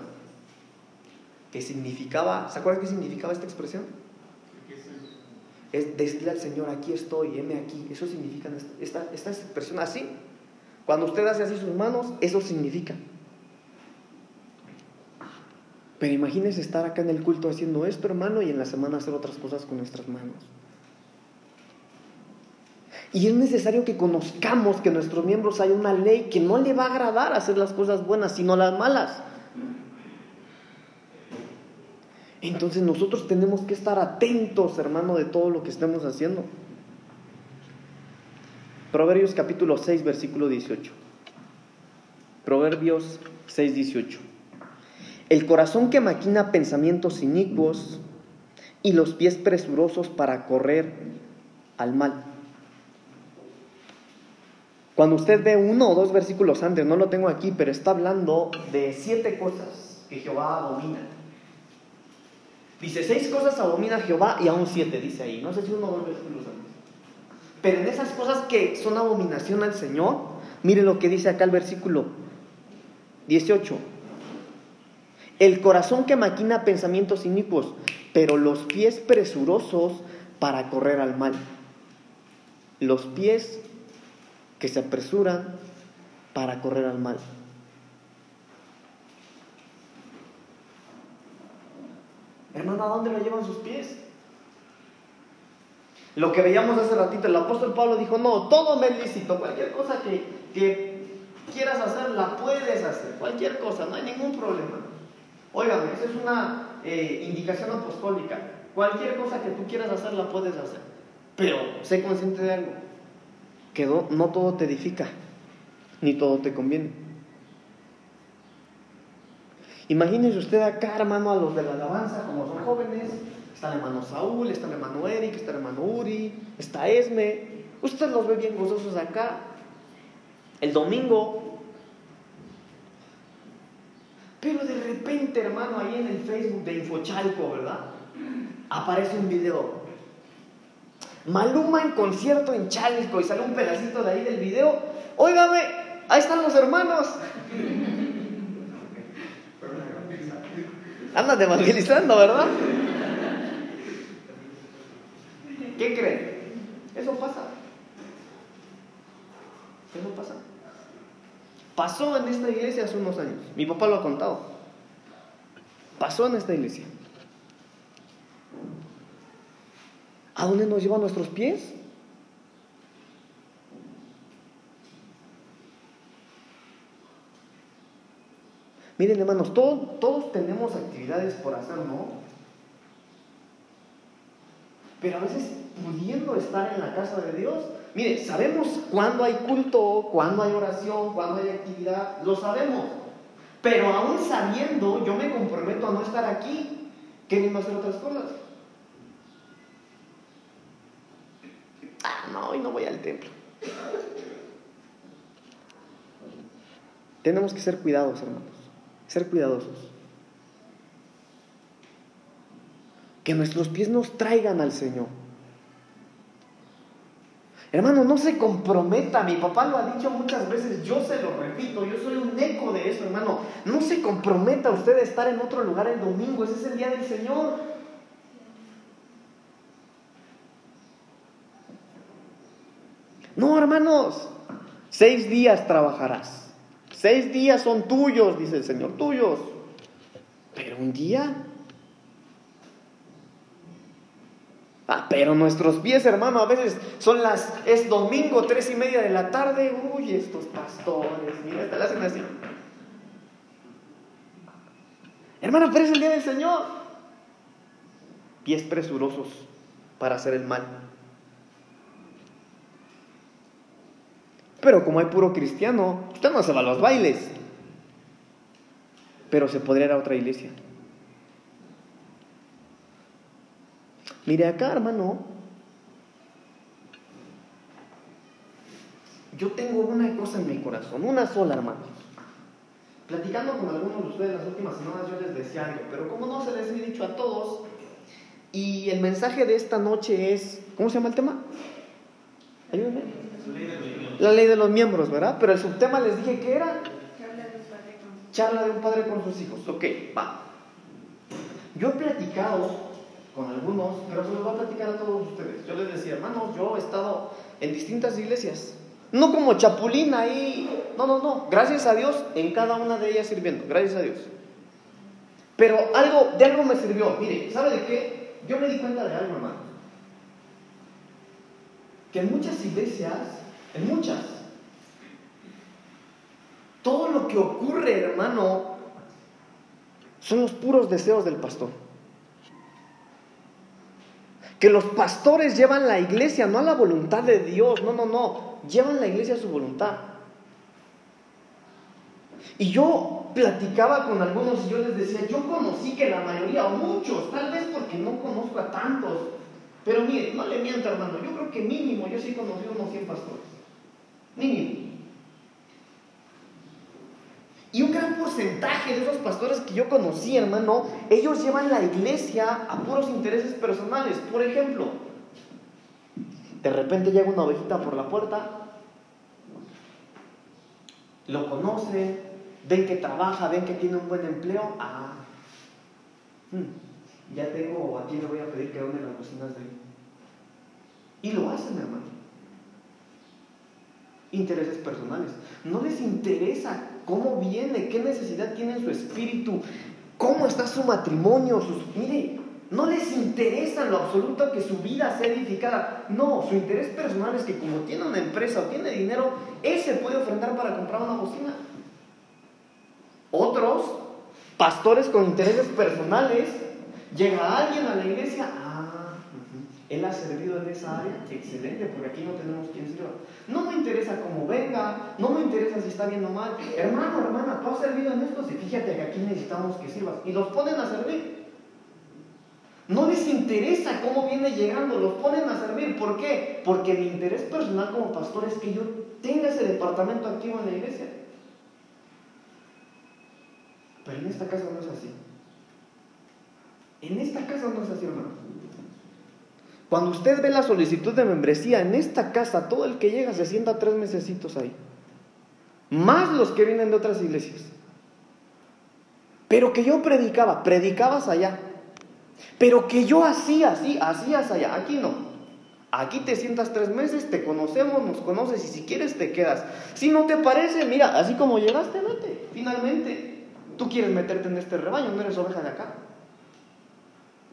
Que significaba, ¿se acuerdan qué significaba esta expresión? Es decirle al Señor, aquí estoy, heme aquí. Eso significa esta, esta expresión así. Cuando usted hace así sus manos, eso significa. Pero imagínese estar acá en el culto haciendo esto, hermano, y en la semana hacer otras cosas con nuestras manos. Y es necesario que conozcamos que nuestros miembros hay una ley que no le va a agradar hacer las cosas buenas, sino las malas. Entonces nosotros tenemos que estar atentos, hermano, de todo lo que estemos haciendo. Proverbios capítulo 6, versículo 18. Proverbios 6, 18. El corazón que maquina pensamientos inicuos y los pies presurosos para correr al mal. Cuando usted ve uno o dos versículos antes, no lo tengo aquí, pero está hablando de siete cosas que Jehová abomina. Dice, seis cosas abomina Jehová y aún siete, dice ahí. No sé si uno o dos versículos antes. Pero en esas cosas que son abominación al Señor, mire lo que dice acá el versículo 18. El corazón que maquina pensamientos inicuos, pero los pies presurosos para correr al mal. Los pies que se apresuran para correr al mal. Hermano, ¿a dónde lo llevan sus pies? Lo que veíamos hace ratito, el apóstol Pablo dijo, no, todo me es lícito, cualquier cosa que, quieras hacer, la puedes hacer, cualquier cosa, no hay ningún problema. Óigame, esa es una eh, indicación apostólica. Cualquier cosa que tú quieras hacer, la puedes hacer. Pero sé consciente de algo, que no todo te edifica, ni todo te conviene. Imagínese usted acá, hermano, a los de la alabanza, como son jóvenes, Está el hermano Saúl, está el hermano Eric, está el hermano Uri, está Esme. Usted los ve bien gozosos acá. El domingo. Pero de repente, hermano, ahí en el Facebook de Infochalco, ¿verdad? Aparece un video. Maluma en concierto en Chalco y sale un pedacito de ahí del video. Óigame, ahí están los hermanos. Andan evangelizando, ¿verdad? ¿Qué creen? Eso pasa. Eso pasa. Pasó en esta iglesia hace unos años. Mi papá lo ha contado. Pasó en esta iglesia. ¿A dónde nos llevan nuestros pies? Miren hermanos, todos, todos tenemos actividades por hacer, ¿no? Pero a veces pudiendo estar en la casa de Dios, mire, sabemos cuándo hay culto, cuándo hay oración, cuándo hay actividad, lo sabemos. Pero aún sabiendo, yo me comprometo a no estar aquí, queriendo hacer otras cosas. Ah, no, hoy no voy al templo. Tenemos que ser cuidados, hermanos, ser cuidadosos. que nuestros pies nos traigan al Señor. Hermano, no se comprometa, mi papá lo ha dicho muchas veces, yo se lo repito, yo soy un eco de eso, hermano. No se comprometa usted a estar en otro lugar el domingo, ese es el día del Señor. No, hermanos, seis días trabajarás, seis días son tuyos, dice el Señor, tuyos. Pero un día Ah, pero nuestros pies, hermano, a veces son las, es domingo, tres y media de la tarde. Uy, estos pastores, mira, te la hacen así. Hermano, pero es el día del Señor. Pies presurosos para hacer el mal. Pero como hay puro cristiano, usted no se va a los bailes. Pero se podría ir a otra iglesia. Mire acá, hermano. Yo tengo una cosa en mi corazón, una sola, hermano. Platicando con algunos de ustedes las últimas semanas, yo les decía algo, pero como no se les he dicho a todos, y el mensaje de esta noche es, ¿cómo se llama el tema? Ayúdenme. La ley de los miembros, ¿verdad? Pero el subtema les dije que era charla de un padre con sus hijos. Ok, va. Yo he platicado con algunos, pero se los voy a platicar a todos ustedes. Yo les decía, hermanos, yo he estado en distintas iglesias. No como chapulín ahí. No, no, no. Gracias a Dios en cada una de ellas sirviendo. Gracias a Dios. Pero algo, de algo me sirvió. Mire, ¿sabe de qué? Yo me di cuenta de algo, hermano. Que en muchas iglesias, en muchas, todo lo que ocurre, hermano, son los puros deseos del pastor. Que los pastores llevan la iglesia no a la voluntad de Dios, no, no, no, llevan la iglesia a su voluntad. Y yo platicaba con algunos y yo les decía, yo conocí que la mayoría, o muchos, tal vez porque no conozco a tantos, pero mire, no le miento hermano, yo creo que mínimo, yo sí conocí unos 100 pastores. Mínimo. Y un gran porcentaje de esos pastores que yo conocí, hermano, ellos llevan la iglesia a puros intereses personales. Por ejemplo, de repente llega una ovejita por la puerta, lo conocen, ven que trabaja, ven que tiene un buen empleo. Ah, hmm, ya tengo, a ti le voy a pedir que done las cocinas de él. Y lo hacen, hermano. Intereses personales. No les interesa cómo viene, qué necesidad tiene su espíritu, cómo está su matrimonio, sus... Mire, no les interesa lo absoluto que su vida sea edificada. No, su interés personal es que como tiene una empresa o tiene dinero, él se puede ofrendar para comprar una bocina. Otros, pastores con intereses personales, llega alguien a la iglesia, él ha servido en esa área, excelente, porque aquí no tenemos quien sirva. No me interesa cómo venga, no me interesa si está bien o mal. Hermano, hermana, tú has servido en esto, y fíjate que aquí necesitamos que sirvas. Y los ponen a servir. No les interesa cómo viene llegando, los ponen a servir. ¿Por qué? Porque mi interés personal como pastor es que yo tenga ese departamento activo en la iglesia. Pero en esta casa no es así. En esta casa no es así, hermano. Cuando usted ve la solicitud de membresía en esta casa, todo el que llega se sienta tres mesecitos ahí. Más los que vienen de otras iglesias. Pero que yo predicaba, predicabas allá. Pero que yo hacía así, hacías allá. Aquí no. Aquí te sientas tres meses, te conocemos, nos conoces y si quieres te quedas. Si no te parece, mira, así como llegaste, vete. Finalmente, tú quieres meterte en este rebaño, no eres oveja de acá.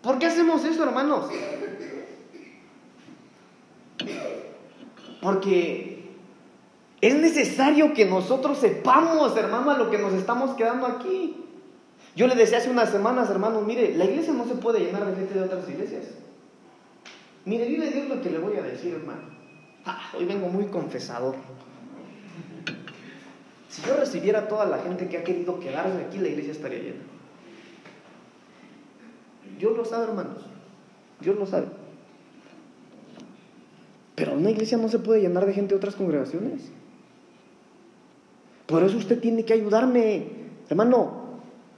¿Por qué hacemos eso, hermanos? Porque es necesario que nosotros sepamos, hermano, a lo que nos estamos quedando aquí. Yo le decía hace unas semanas, hermanos, mire, la iglesia no se puede llenar de gente de otras iglesias. Mire, vive Dios lo que le voy a decir, hermano. Ah, hoy vengo muy confesador. Si yo recibiera toda la gente que ha querido quedarse aquí, la iglesia estaría llena. Dios lo sabe, hermanos. Dios lo sabe. Pero una iglesia no se puede llenar de gente de otras congregaciones. Por eso usted tiene que ayudarme, hermano,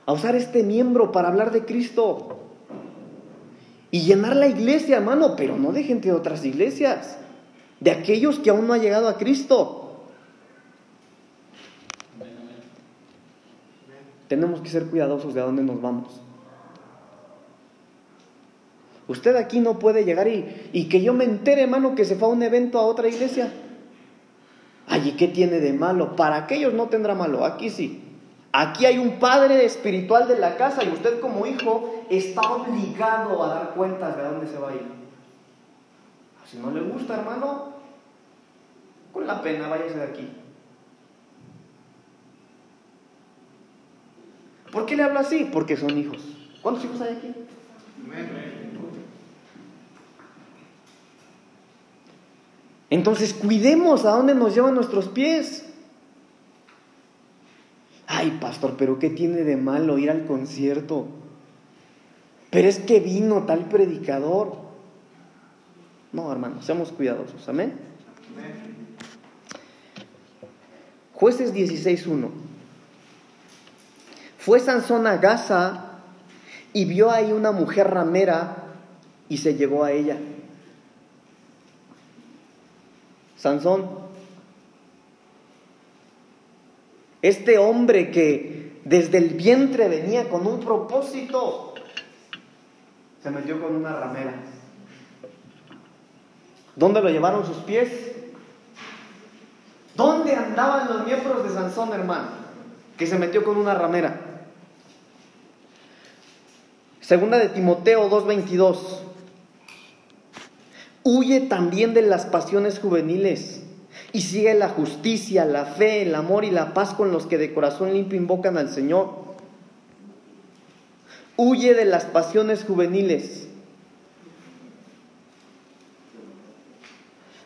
a usar este miembro para hablar de Cristo. Y llenar la iglesia, hermano, pero no de gente de otras iglesias, de aquellos que aún no han llegado a Cristo. Tenemos que ser cuidadosos de a dónde nos vamos. Usted aquí no puede llegar y, que yo me entere, hermano, que se fue a un evento a otra iglesia. Ay, qué tiene de malo? Para aquellos no tendrá malo, aquí sí. Aquí hay un padre espiritual de la casa y usted como hijo está obligado a dar cuentas de a dónde se va a ir. Si no le gusta, hermano, con la pena váyase de aquí. ¿Por qué le hablo así? Porque son hijos. ¿Cuántos hijos hay aquí? Entonces cuidemos a dónde nos llevan nuestros pies. Ay, pastor, pero ¿qué tiene de malo ir al concierto? Pero es que vino tal predicador. No, hermano, seamos cuidadosos. Amén. Jueces 16.1. Fue Sansón a Gaza y vio ahí una mujer ramera y se llegó a ella. Sansón. Este hombre que desde el vientre venía con un propósito. se metió con una ramera. ¿Dónde lo llevaron sus pies? ¿Dónde andaban los miembros de Sansón, hermano? Que se metió con una ramera. Segunda de Timoteo 2:22. Huye también de las pasiones juveniles y sigue la justicia, la fe, el amor y la paz con los que de corazón limpio invocan al Señor. Huye de las pasiones juveniles.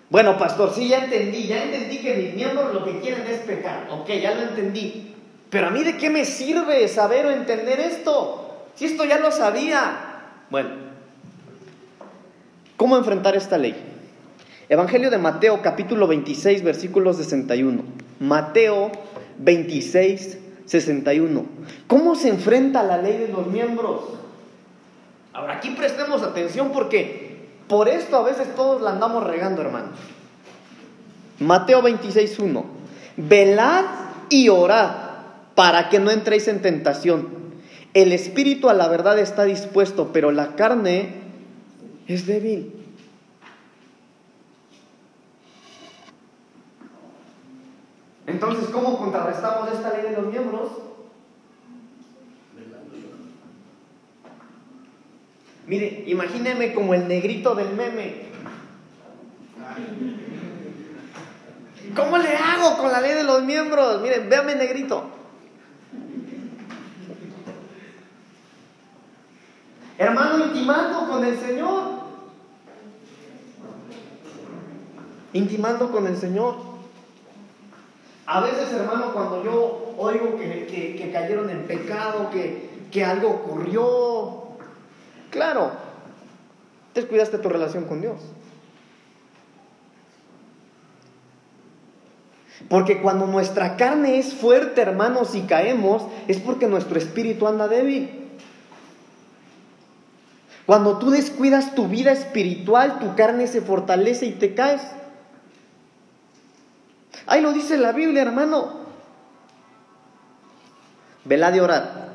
Bueno, pastor, sí, ya entendí, ya entendí que mis miembros lo que quieren es pecar. Ok, ya lo entendí. Pero a mí de qué me sirve saber o entender esto? Si esto ya lo sabía. Bueno, ¿cómo enfrentar esta ley? Evangelio de Mateo capítulo 26 versículos 61. Mateo 26, 61. ¿Cómo se enfrenta la ley de los miembros? Ahora aquí prestemos atención porque por esto a veces todos la andamos regando, hermanos. Mateo 26, 1. Velad y orad para que no entréis en tentación. El espíritu a la verdad está dispuesto, pero la carne es débil. Entonces, ¿cómo contrarrestamos esta ley de los miembros? Mire, imagíneme como el negrito del meme. ¿Cómo le hago con la ley de los miembros? Miren, véame negrito. Hermano, intimando con el Señor. Intimando con el Señor. A veces, hermano, cuando yo oigo que, cayeron en pecado, que, que algo ocurrió, claro, descuidaste tu relación con Dios. Porque cuando nuestra carne es fuerte, hermanos, y caemos, es porque nuestro espíritu anda débil. Cuando tú descuidas tu vida espiritual, tu carne se fortalece y te caes. Ahí lo dice la Biblia, hermano. Velad de orar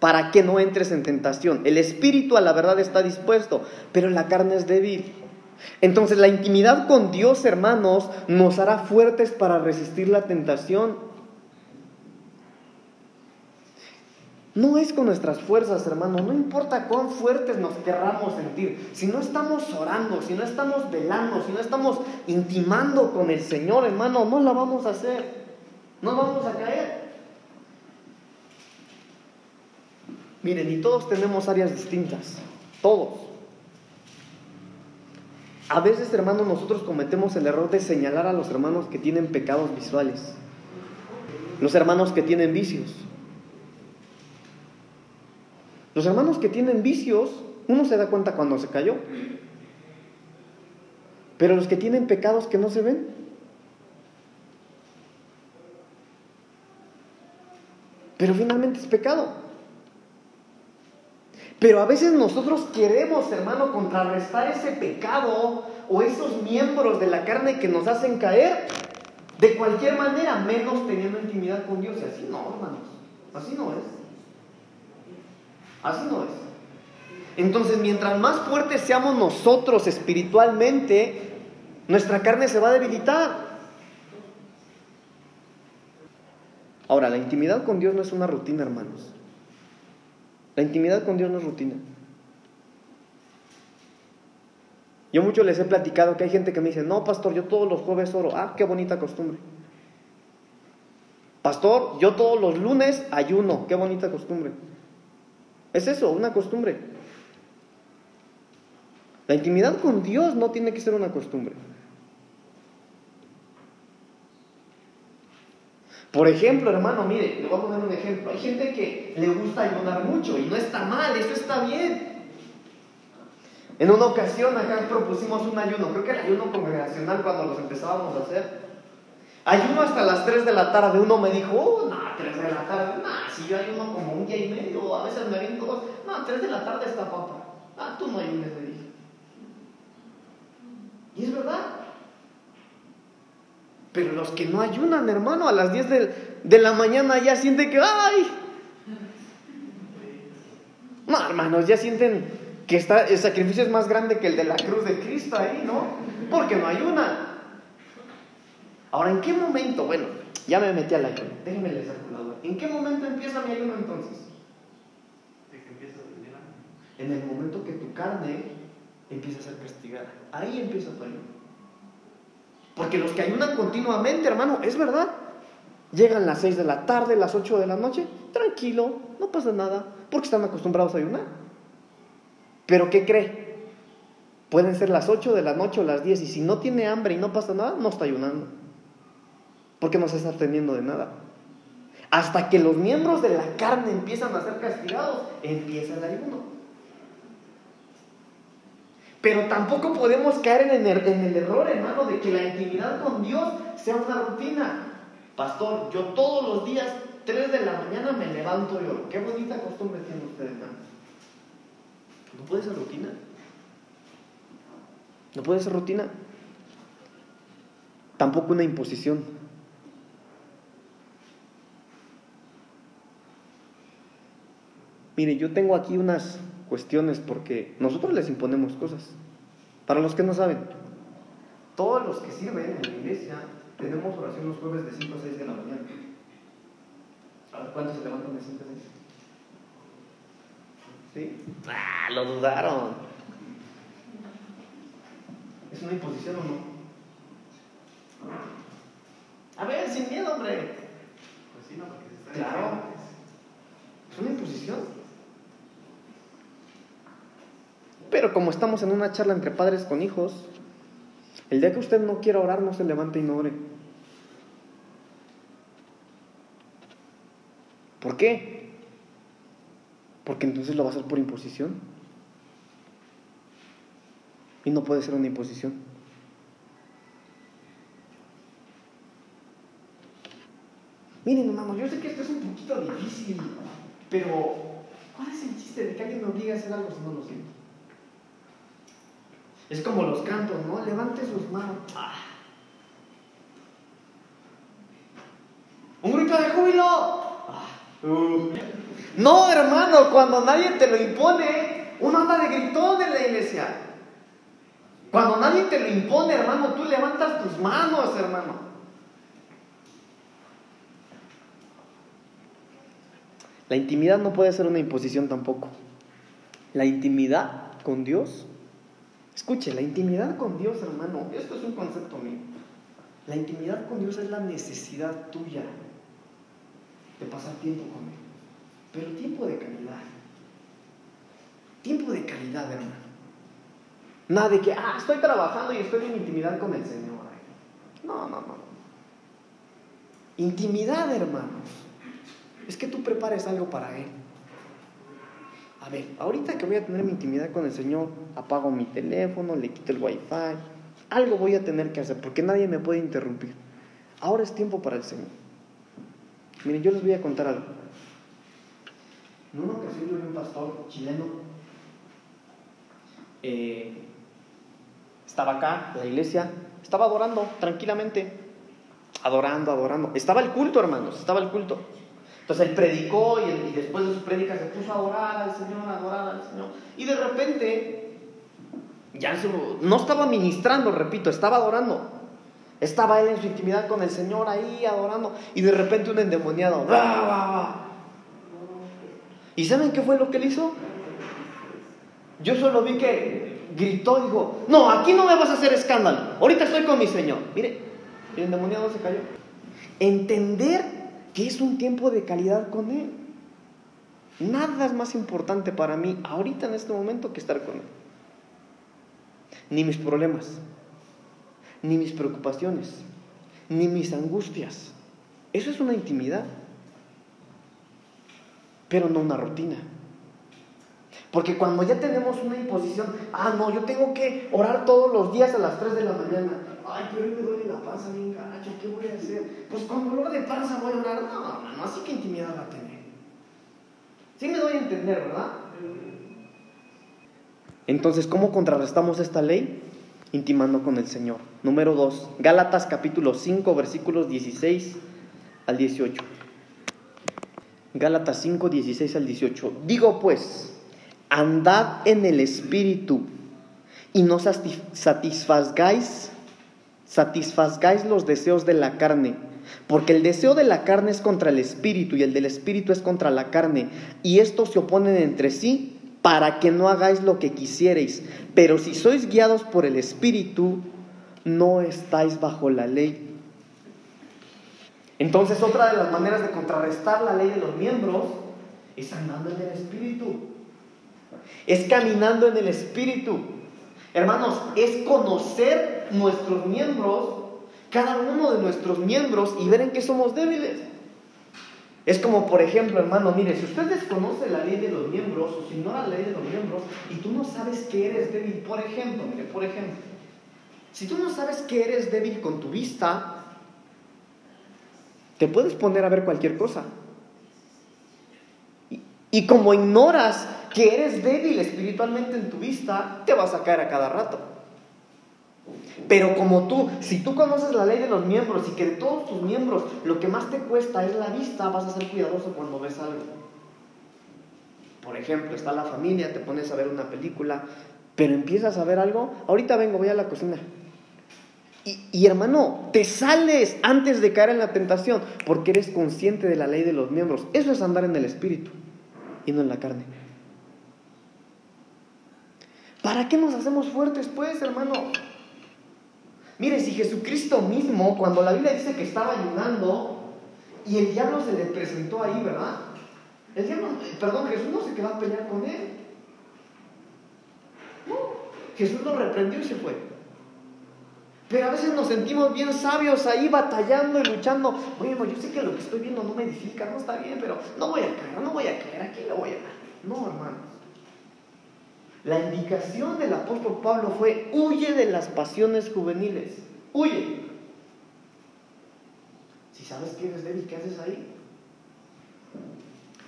para que no entres en tentación. El espíritu a la verdad está dispuesto, pero la carne es débil. Entonces la intimidad con Dios, hermanos, nos hará fuertes para resistir la tentación. No es con nuestras fuerzas, hermano, no importa cuán fuertes nos querramos sentir. Si no estamos orando, si no estamos velando, si no estamos intimando con el Señor, hermano, no la vamos a hacer. No vamos a caer. Miren, y todos tenemos áreas distintas. Todos. A veces, hermano, nosotros cometemos el error de señalar a los hermanos que tienen pecados visuales. Los hermanos que tienen vicios. Los hermanos que tienen vicios, uno se da cuenta cuando se cayó. Pero los que tienen pecados que no se ven. Pero finalmente es pecado. Pero a veces nosotros queremos, hermano, contrarrestar ese pecado o esos miembros de la carne que nos hacen caer de cualquier manera, menos teniendo intimidad con Dios. Y así no, hermanos. Así no es. Así no es. Entonces, mientras más fuertes seamos nosotros espiritualmente, nuestra carne se va a debilitar. Ahora, la intimidad con Dios no es una rutina, hermanos. La intimidad con Dios no es rutina. Yo mucho les he platicado que hay gente que me dice, no, pastor, yo todos los jueves oro. Ah, qué bonita costumbre. Pastor, yo todos los lunes ayuno. Qué bonita costumbre. Es eso, una costumbre. La intimidad con Dios no tiene que ser una costumbre. Por ejemplo, hermano, mire, le voy a poner un ejemplo. Hay gente que le gusta ayunar mucho y no está mal, eso está bien. En una ocasión acá propusimos un ayuno, creo que el ayuno congregacional cuando los empezábamos a hacer. Ayuno hasta las 3 de la tarde. Uno me dijo, oh, no, 3 de la tarde. No, si yo ayuno como un día y medio, a veces me aviento dos. No, 3 de la tarde está papá. Ah, tú no ayunes, le dije. Y es verdad. Pero los que no ayunan, hermano, a las 10 de, de la mañana ya sienten que, ¡ay! No, hermanos, ya sienten que está, el sacrificio es más grande que el de la cruz de Cristo ahí, ¿no? Porque no hay una. Ahora, ¿en qué momento? Bueno, ya me metí al ayuno. Déjenme leer ¿En qué momento empieza mi ayuno entonces? En el momento que tu carne empieza a ser castigada. Ahí empieza tu ayuno. Porque los que ayunan continuamente, hermano, es verdad. Llegan las 6 de la tarde, las 8 de la noche, tranquilo, no pasa nada, porque están acostumbrados a ayunar. Pero ¿qué cree? Pueden ser las 8 de la noche o las 10 y si no tiene hambre y no pasa nada, no está ayunando. Porque no se está teniendo de nada. Hasta que los miembros de la carne empiezan a ser castigados, empieza el ayuno. Pero tampoco podemos caer en el, en el error, hermano, de que la intimidad con Dios sea una rutina. Pastor, yo todos los días, 3 de la mañana, me levanto y oro. Qué bonita costumbre tiene usted, hermano. No puede ser rutina. No puede ser rutina. Tampoco una imposición. Mire, yo tengo aquí unas cuestiones porque nosotros les imponemos cosas. Para los que no saben, todos los que sirven en la iglesia tenemos oración los jueves de 5 a 6 de la mañana. A ver, ¿cuántos se levantan de 5 a 6? ¿Sí? ¡Ah! Lo dudaron. ¿Es una imposición o no? A ver, sin miedo, hombre. Pues sí, no, porque se está Claro. Es una imposición. Pero como estamos en una charla entre padres con hijos, el día que usted no quiera orar, no se levante y no ore. ¿Por qué? Porque entonces lo va a hacer por imposición. Y no puede ser una imposición. Miren, hermano, yo sé que esto es un poquito difícil, pero ¿cuál es el chiste de que alguien me obligue a hacer algo si no lo siento? Es como los cantos, ¿no? Levante sus manos. Ah. Un grito de júbilo. Ah. No, hermano, cuando nadie te lo impone, uno anda de gritón en la iglesia. Cuando nadie te lo impone, hermano, tú levantas tus manos, hermano. La intimidad no puede ser una imposición tampoco. La intimidad con Dios Escuche, la intimidad con Dios, hermano, esto es un concepto mío. La intimidad con Dios es la necesidad tuya de pasar tiempo con Él. Pero tiempo de calidad. Tiempo de calidad, hermano. Nada de que, ah, estoy trabajando y estoy en intimidad con el Señor. No, no, no. Intimidad, hermanos. Es que tú prepares algo para Él a ver, ahorita que voy a tener mi intimidad con el Señor, apago mi teléfono, le quito el wifi, algo voy a tener que hacer porque nadie me puede interrumpir. Ahora es tiempo para el Señor. Miren, yo les voy a contar algo. En una ocasión yo vi un pastor chileno, eh, estaba acá, la iglesia, estaba adorando tranquilamente, adorando, adorando. Estaba el culto, hermanos, estaba el culto. Entonces él predicó y, después de su prédica se puso a orar al Señor, a adorar al Señor. Y de repente, ya no estaba ministrando, repito, estaba adorando. Estaba él en su intimidad con el Señor ahí adorando. Y de repente un endemoniado. ¿Y saben qué fue lo que él hizo? Yo solo vi que gritó dijo, no, aquí no me vas a hacer escándalo. Ahorita estoy con mi Señor. Mire, el endemoniado se cayó. Entender que es un tiempo de calidad con Él. Nada es más importante para mí ahorita en este momento que estar con Él. Ni mis problemas, ni mis preocupaciones, ni mis angustias. Eso es una intimidad, pero no una rutina. Porque cuando ya tenemos una imposición, ah, no, yo tengo que orar todos los días a las 3 de la mañana. Ay, pero hoy me duele la panza bien gacho, ¿qué voy a hacer? Pues con dolor de panza voy a orar. No, no, no, así que intimidad va a tener. Sí me doy a entender, ¿verdad? Entonces, ¿cómo contrarrestamos esta ley? Intimando con el Señor. Número 2, Gálatas capítulo 5, versículos 16 al 18. Gálatas 5, 16 al 18. Digo pues, andad en el espíritu y no satisfagáis, satisfagáis los deseos de la carne, porque el deseo de la carne es contra el espíritu y el del espíritu es contra la carne, y estos se oponen entre sí para que no hagáis lo que quisierais. Pero si sois guiados por el espíritu, no estáis bajo la ley. Entonces otra de las maneras de contrarrestar la ley de los miembros es andando en el espíritu. Es caminando en el espíritu. Hermanos, es conocer nuestros miembros, cada uno de nuestros miembros y ver en qué somos débiles. Es como, por ejemplo, hermano, mire, si usted desconoce la ley de los miembros o si ignora la ley de los miembros y tú no sabes que eres débil, por ejemplo, mire, por ejemplo, si tú no sabes que eres débil con tu vista, te puedes poner a ver cualquier cosa. Y, y como ignoras que eres débil espiritualmente en tu vista, te vas a caer a cada rato. Pero como tú, si tú conoces la ley de los miembros y que de todos tus miembros lo que más te cuesta es la vista, vas a ser cuidadoso cuando ves algo. Por ejemplo, está la familia, te pones a ver una película, pero empiezas a ver algo, ahorita vengo, voy a la cocina. Y, hermano, te sales antes de caer en la tentación porque eres consciente de la ley de los miembros. Eso es andar en el espíritu y no en la carne. ¿Para qué nos hacemos fuertes, pues, hermano? Mire, si Jesucristo mismo, cuando la Biblia dice que estaba ayunando y el diablo se le presentó ahí, ¿verdad? El diablo, perdón, Jesús no se quedó a pelear con él. No, Jesús lo reprendió y se fue. Pero a veces nos sentimos bien sabios ahí batallando y luchando. Oye, yo sé que lo que estoy viendo no me edifica, no está bien, pero no voy a caer, no voy a caer, aquí lo voy a... No, hermanos. La indicación del apóstol Pablo fue, huye de las pasiones juveniles, huye. Si sabes que eres débil, ¿qué haces ahí?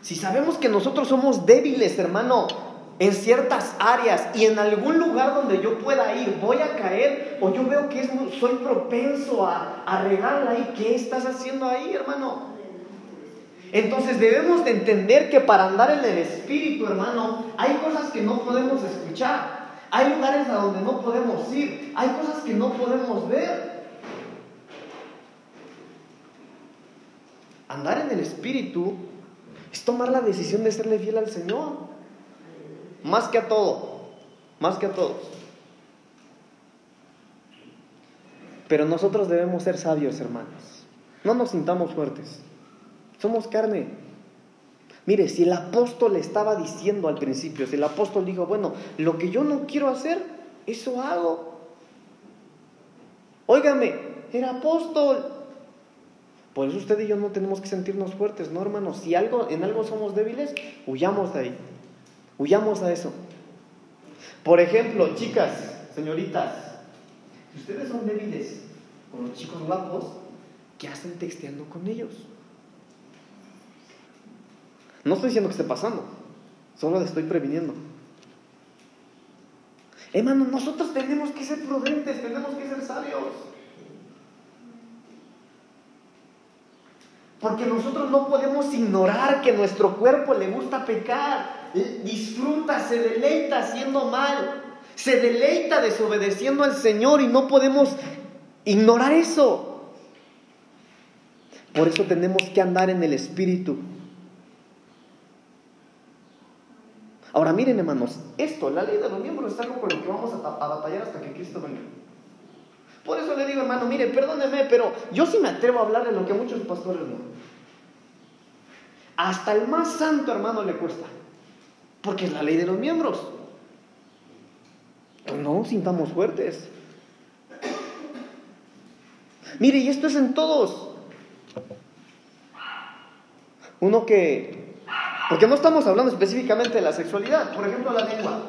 Si sabemos que nosotros somos débiles, hermano, en ciertas áreas y en algún lugar donde yo pueda ir, voy a caer o yo veo que soy propenso a, a regarla ahí, ¿qué estás haciendo ahí, hermano? Entonces debemos de entender que para andar en el Espíritu, hermano, hay cosas que no podemos escuchar, hay lugares a donde no podemos ir, hay cosas que no podemos ver. Andar en el Espíritu es tomar la decisión de serle fiel al Señor, más que a todo, más que a todos. Pero nosotros debemos ser sabios, hermanos. No nos sintamos fuertes. Somos carne. Mire, si el apóstol estaba diciendo al principio, si el apóstol dijo, bueno, lo que yo no quiero hacer, eso hago. Óigame, era apóstol. Por eso usted y yo no tenemos que sentirnos fuertes, ¿no, hermanos? Si algo, en algo somos débiles, huyamos de ahí. Huyamos a eso. Por ejemplo, chicas, señoritas, si ustedes son débiles con los chicos guapos, ¿qué hacen texteando con ellos? No estoy diciendo que esté pasando, solo estoy previniendo. Hermano, nosotros tenemos que ser prudentes, tenemos que ser sabios. Porque nosotros no podemos ignorar que nuestro cuerpo le gusta pecar, disfruta, se deleita haciendo mal, se deleita desobedeciendo al Señor y no podemos ignorar eso. Por eso tenemos que andar en el Espíritu. Ahora miren hermanos, esto, la ley de los miembros es algo con lo que vamos a, batallar hasta que Cristo venga. Por eso le digo hermano, mire, perdóneme, pero yo sí me atrevo a hablar de lo que muchos pastores no. Hasta el más santo hermano le cuesta, porque es la ley de los miembros. no nos sintamos fuertes. Mire, y esto es en todos. Uno que porque no estamos hablando específicamente de la sexualidad. Por ejemplo, la lengua.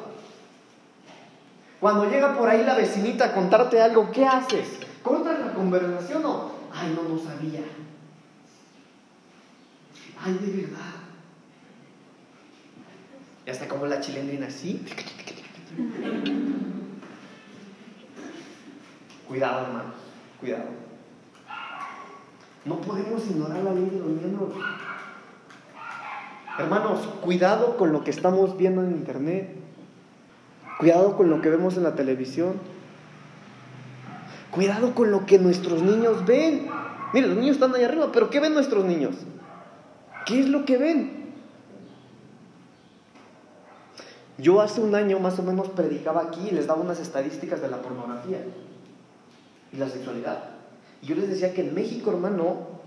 Cuando llega por ahí la vecinita a contarte algo, ¿qué haces? ¿Cortas la conversación o, ay, no, no sabía? Ay, de verdad. Y hasta como la chilendrina así. Cuidado, hermanos, cuidado. No podemos ignorar la ley de los miembros. Hermanos, cuidado con lo que estamos viendo en internet. Cuidado con lo que vemos en la televisión. Cuidado con lo que nuestros niños ven. Miren, los niños están ahí arriba, pero ¿qué ven nuestros niños? ¿Qué es lo que ven? Yo hace un año más o menos predicaba aquí y les daba unas estadísticas de la pornografía y la sexualidad. Y yo les decía que en México, hermano,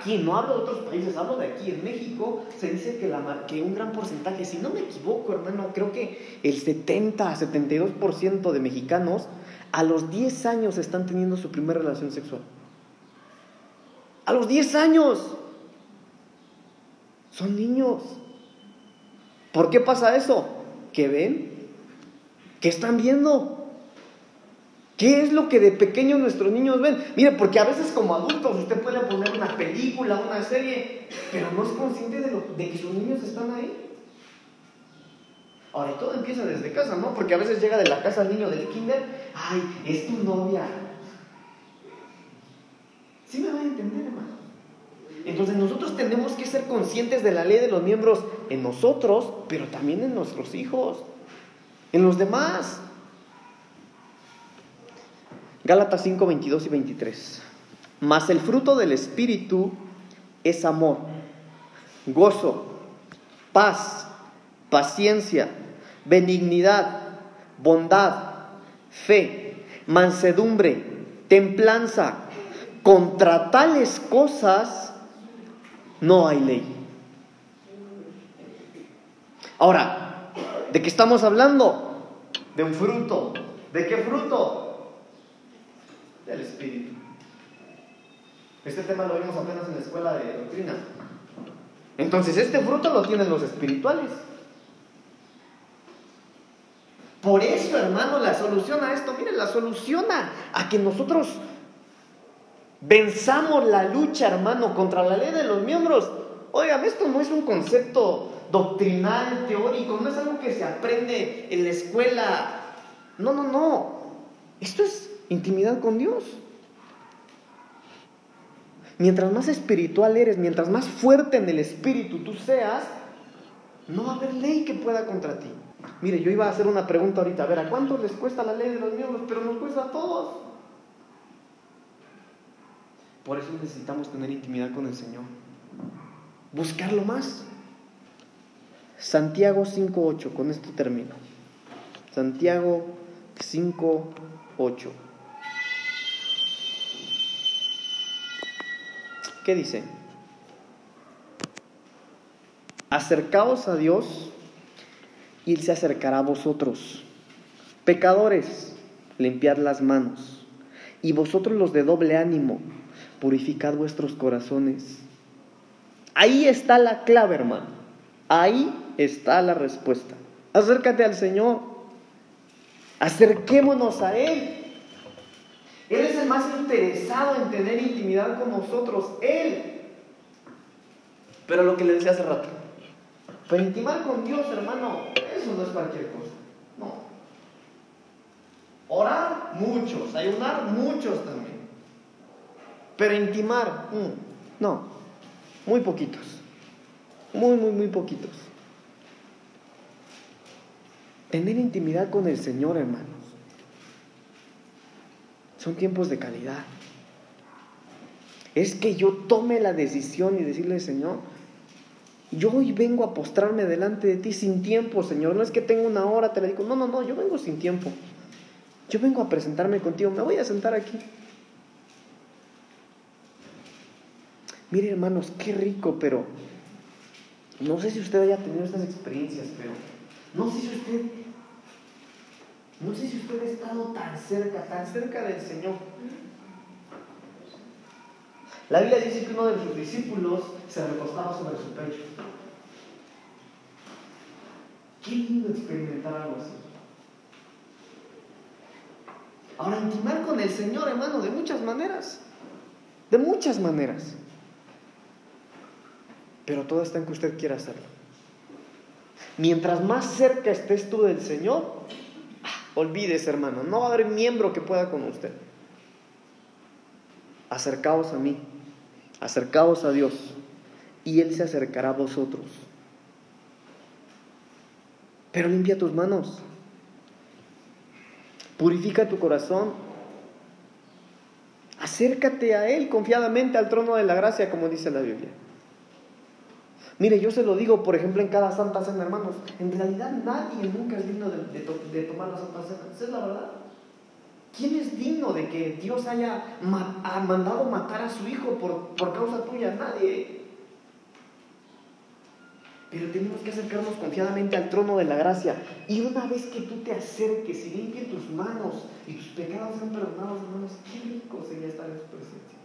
aquí, no hablo de otros países, hablo de aquí, en México se dice que, un gran porcentaje, si no me equivoco, hermano, creo que el 70, 72% de mexicanos a los 10 años están teniendo su primera relación sexual. A los 10 años. Son niños. ¿Por qué pasa eso? ¿Qué ven? ¿Qué están viendo? ¿Qué es lo que de pequeños nuestros niños ven? Mire, porque a veces como adultos usted puede poner una película, una serie, pero no es consciente de, lo, que sus niños están ahí. Ahora, todo empieza desde casa, ¿no? Porque a veces llega de la casa el niño del kinder, ay, es tu novia. ¿Sí me van a entender, hermano? Entonces nosotros tenemos que ser conscientes de la ley de los miembros en nosotros, pero también en nuestros hijos, en los demás. Gálatas 5, 22 y 23. Mas el fruto del Espíritu es amor, gozo, paz, paciencia, benignidad, bondad, fe, mansedumbre, templanza. Contra tales cosas no hay ley. Ahora, ¿de qué estamos hablando? De un fruto. ¿De qué fruto? Del Espíritu. Este tema lo vimos apenas en la escuela de doctrina. Entonces, este fruto lo tienen los espirituales. Por eso, hermano, la solución a esto, miren, la solución a, que nosotros venzamos la lucha, hermano, contra la ley de los miembros. Oigan, esto no es un concepto doctrinal, teórico, no es algo que se aprende en la escuela. No, no, no. Esto es intimidad con Dios. Mientras más espiritual eres, mientras más fuerte en el espíritu tú seas, no va a haber ley que pueda contra ti. Mire, yo iba a hacer una pregunta ahorita, a ver, ¿a cuántos les cuesta la ley de los miembros? Pero nos cuesta a todos. Por eso necesitamos tener intimidad con el Señor. Buscarlo más. Santiago 5.8, con esto termino. Santiago 5.8. ¿Qué dice? Acercaos a Dios y Él se acercará a vosotros. Pecadores, limpiad las manos. Y vosotros los de doble ánimo, purificad vuestros corazones. Ahí está la clave, hermano. Ahí está la respuesta. Acércate al Señor. Acerquémonos a Él. Él es el más interesado en tener intimidad con nosotros. Él. Pero lo que le decía hace rato. Pero intimar con Dios, hermano, eso no es cualquier cosa. No. Orar, muchos. Ayunar, muchos también. Pero intimar, mm, no. Muy poquitos. Muy, muy, muy poquitos. Tener intimidad con el Señor, hermano son tiempos de calidad. Es que yo tome la decisión y decirle, Señor, yo hoy vengo a postrarme delante de ti sin tiempo, Señor. No es que tengo una hora, te la digo. No, no, no, yo vengo sin tiempo. Yo vengo a presentarme contigo. Me voy a sentar aquí. Mire, hermanos, qué rico, pero no sé si usted haya tenido estas experiencias, pero no sé si usted no sé si usted ha estado tan cerca, tan cerca del Señor. La Biblia dice que uno de sus discípulos se recostaba sobre su pecho. Qué lindo experimentar algo así. Ahora, intimar con el Señor, hermano, de muchas maneras. De muchas maneras. Pero todo está en que usted quiera hacerlo. Mientras más cerca estés tú del Señor, olvídese, hermano, no va a haber miembro que pueda con usted. Acercaos a mí, acercaos a Dios, y Él se acercará a vosotros. Pero limpia tus manos, purifica tu corazón, acércate a Él confiadamente al trono de la gracia, como dice la Biblia. Mire, yo se lo digo, por ejemplo, en cada Santa Cena, hermanos. En realidad nadie nunca es digno de, tomar la Santa Cena. Esa es la verdad. ¿Quién es digno de que Dios haya mandado matar a su hijo por, causa tuya? Nadie. Pero tenemos que acercarnos confiadamente al trono de la gracia. Y una vez que tú te acerques y limpies tus manos y tus pecados sean perdonados, hermanos, qué rico sería estar en su presencia.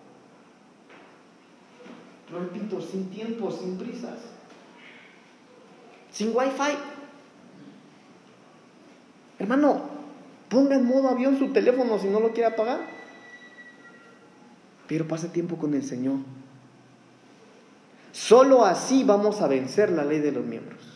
Lo repito, sin tiempo, sin prisas, sin wifi. Hermano, ponga en modo avión su teléfono si no lo quiere apagar. Pero pase tiempo con el Señor. Solo así vamos a vencer la ley de los miembros.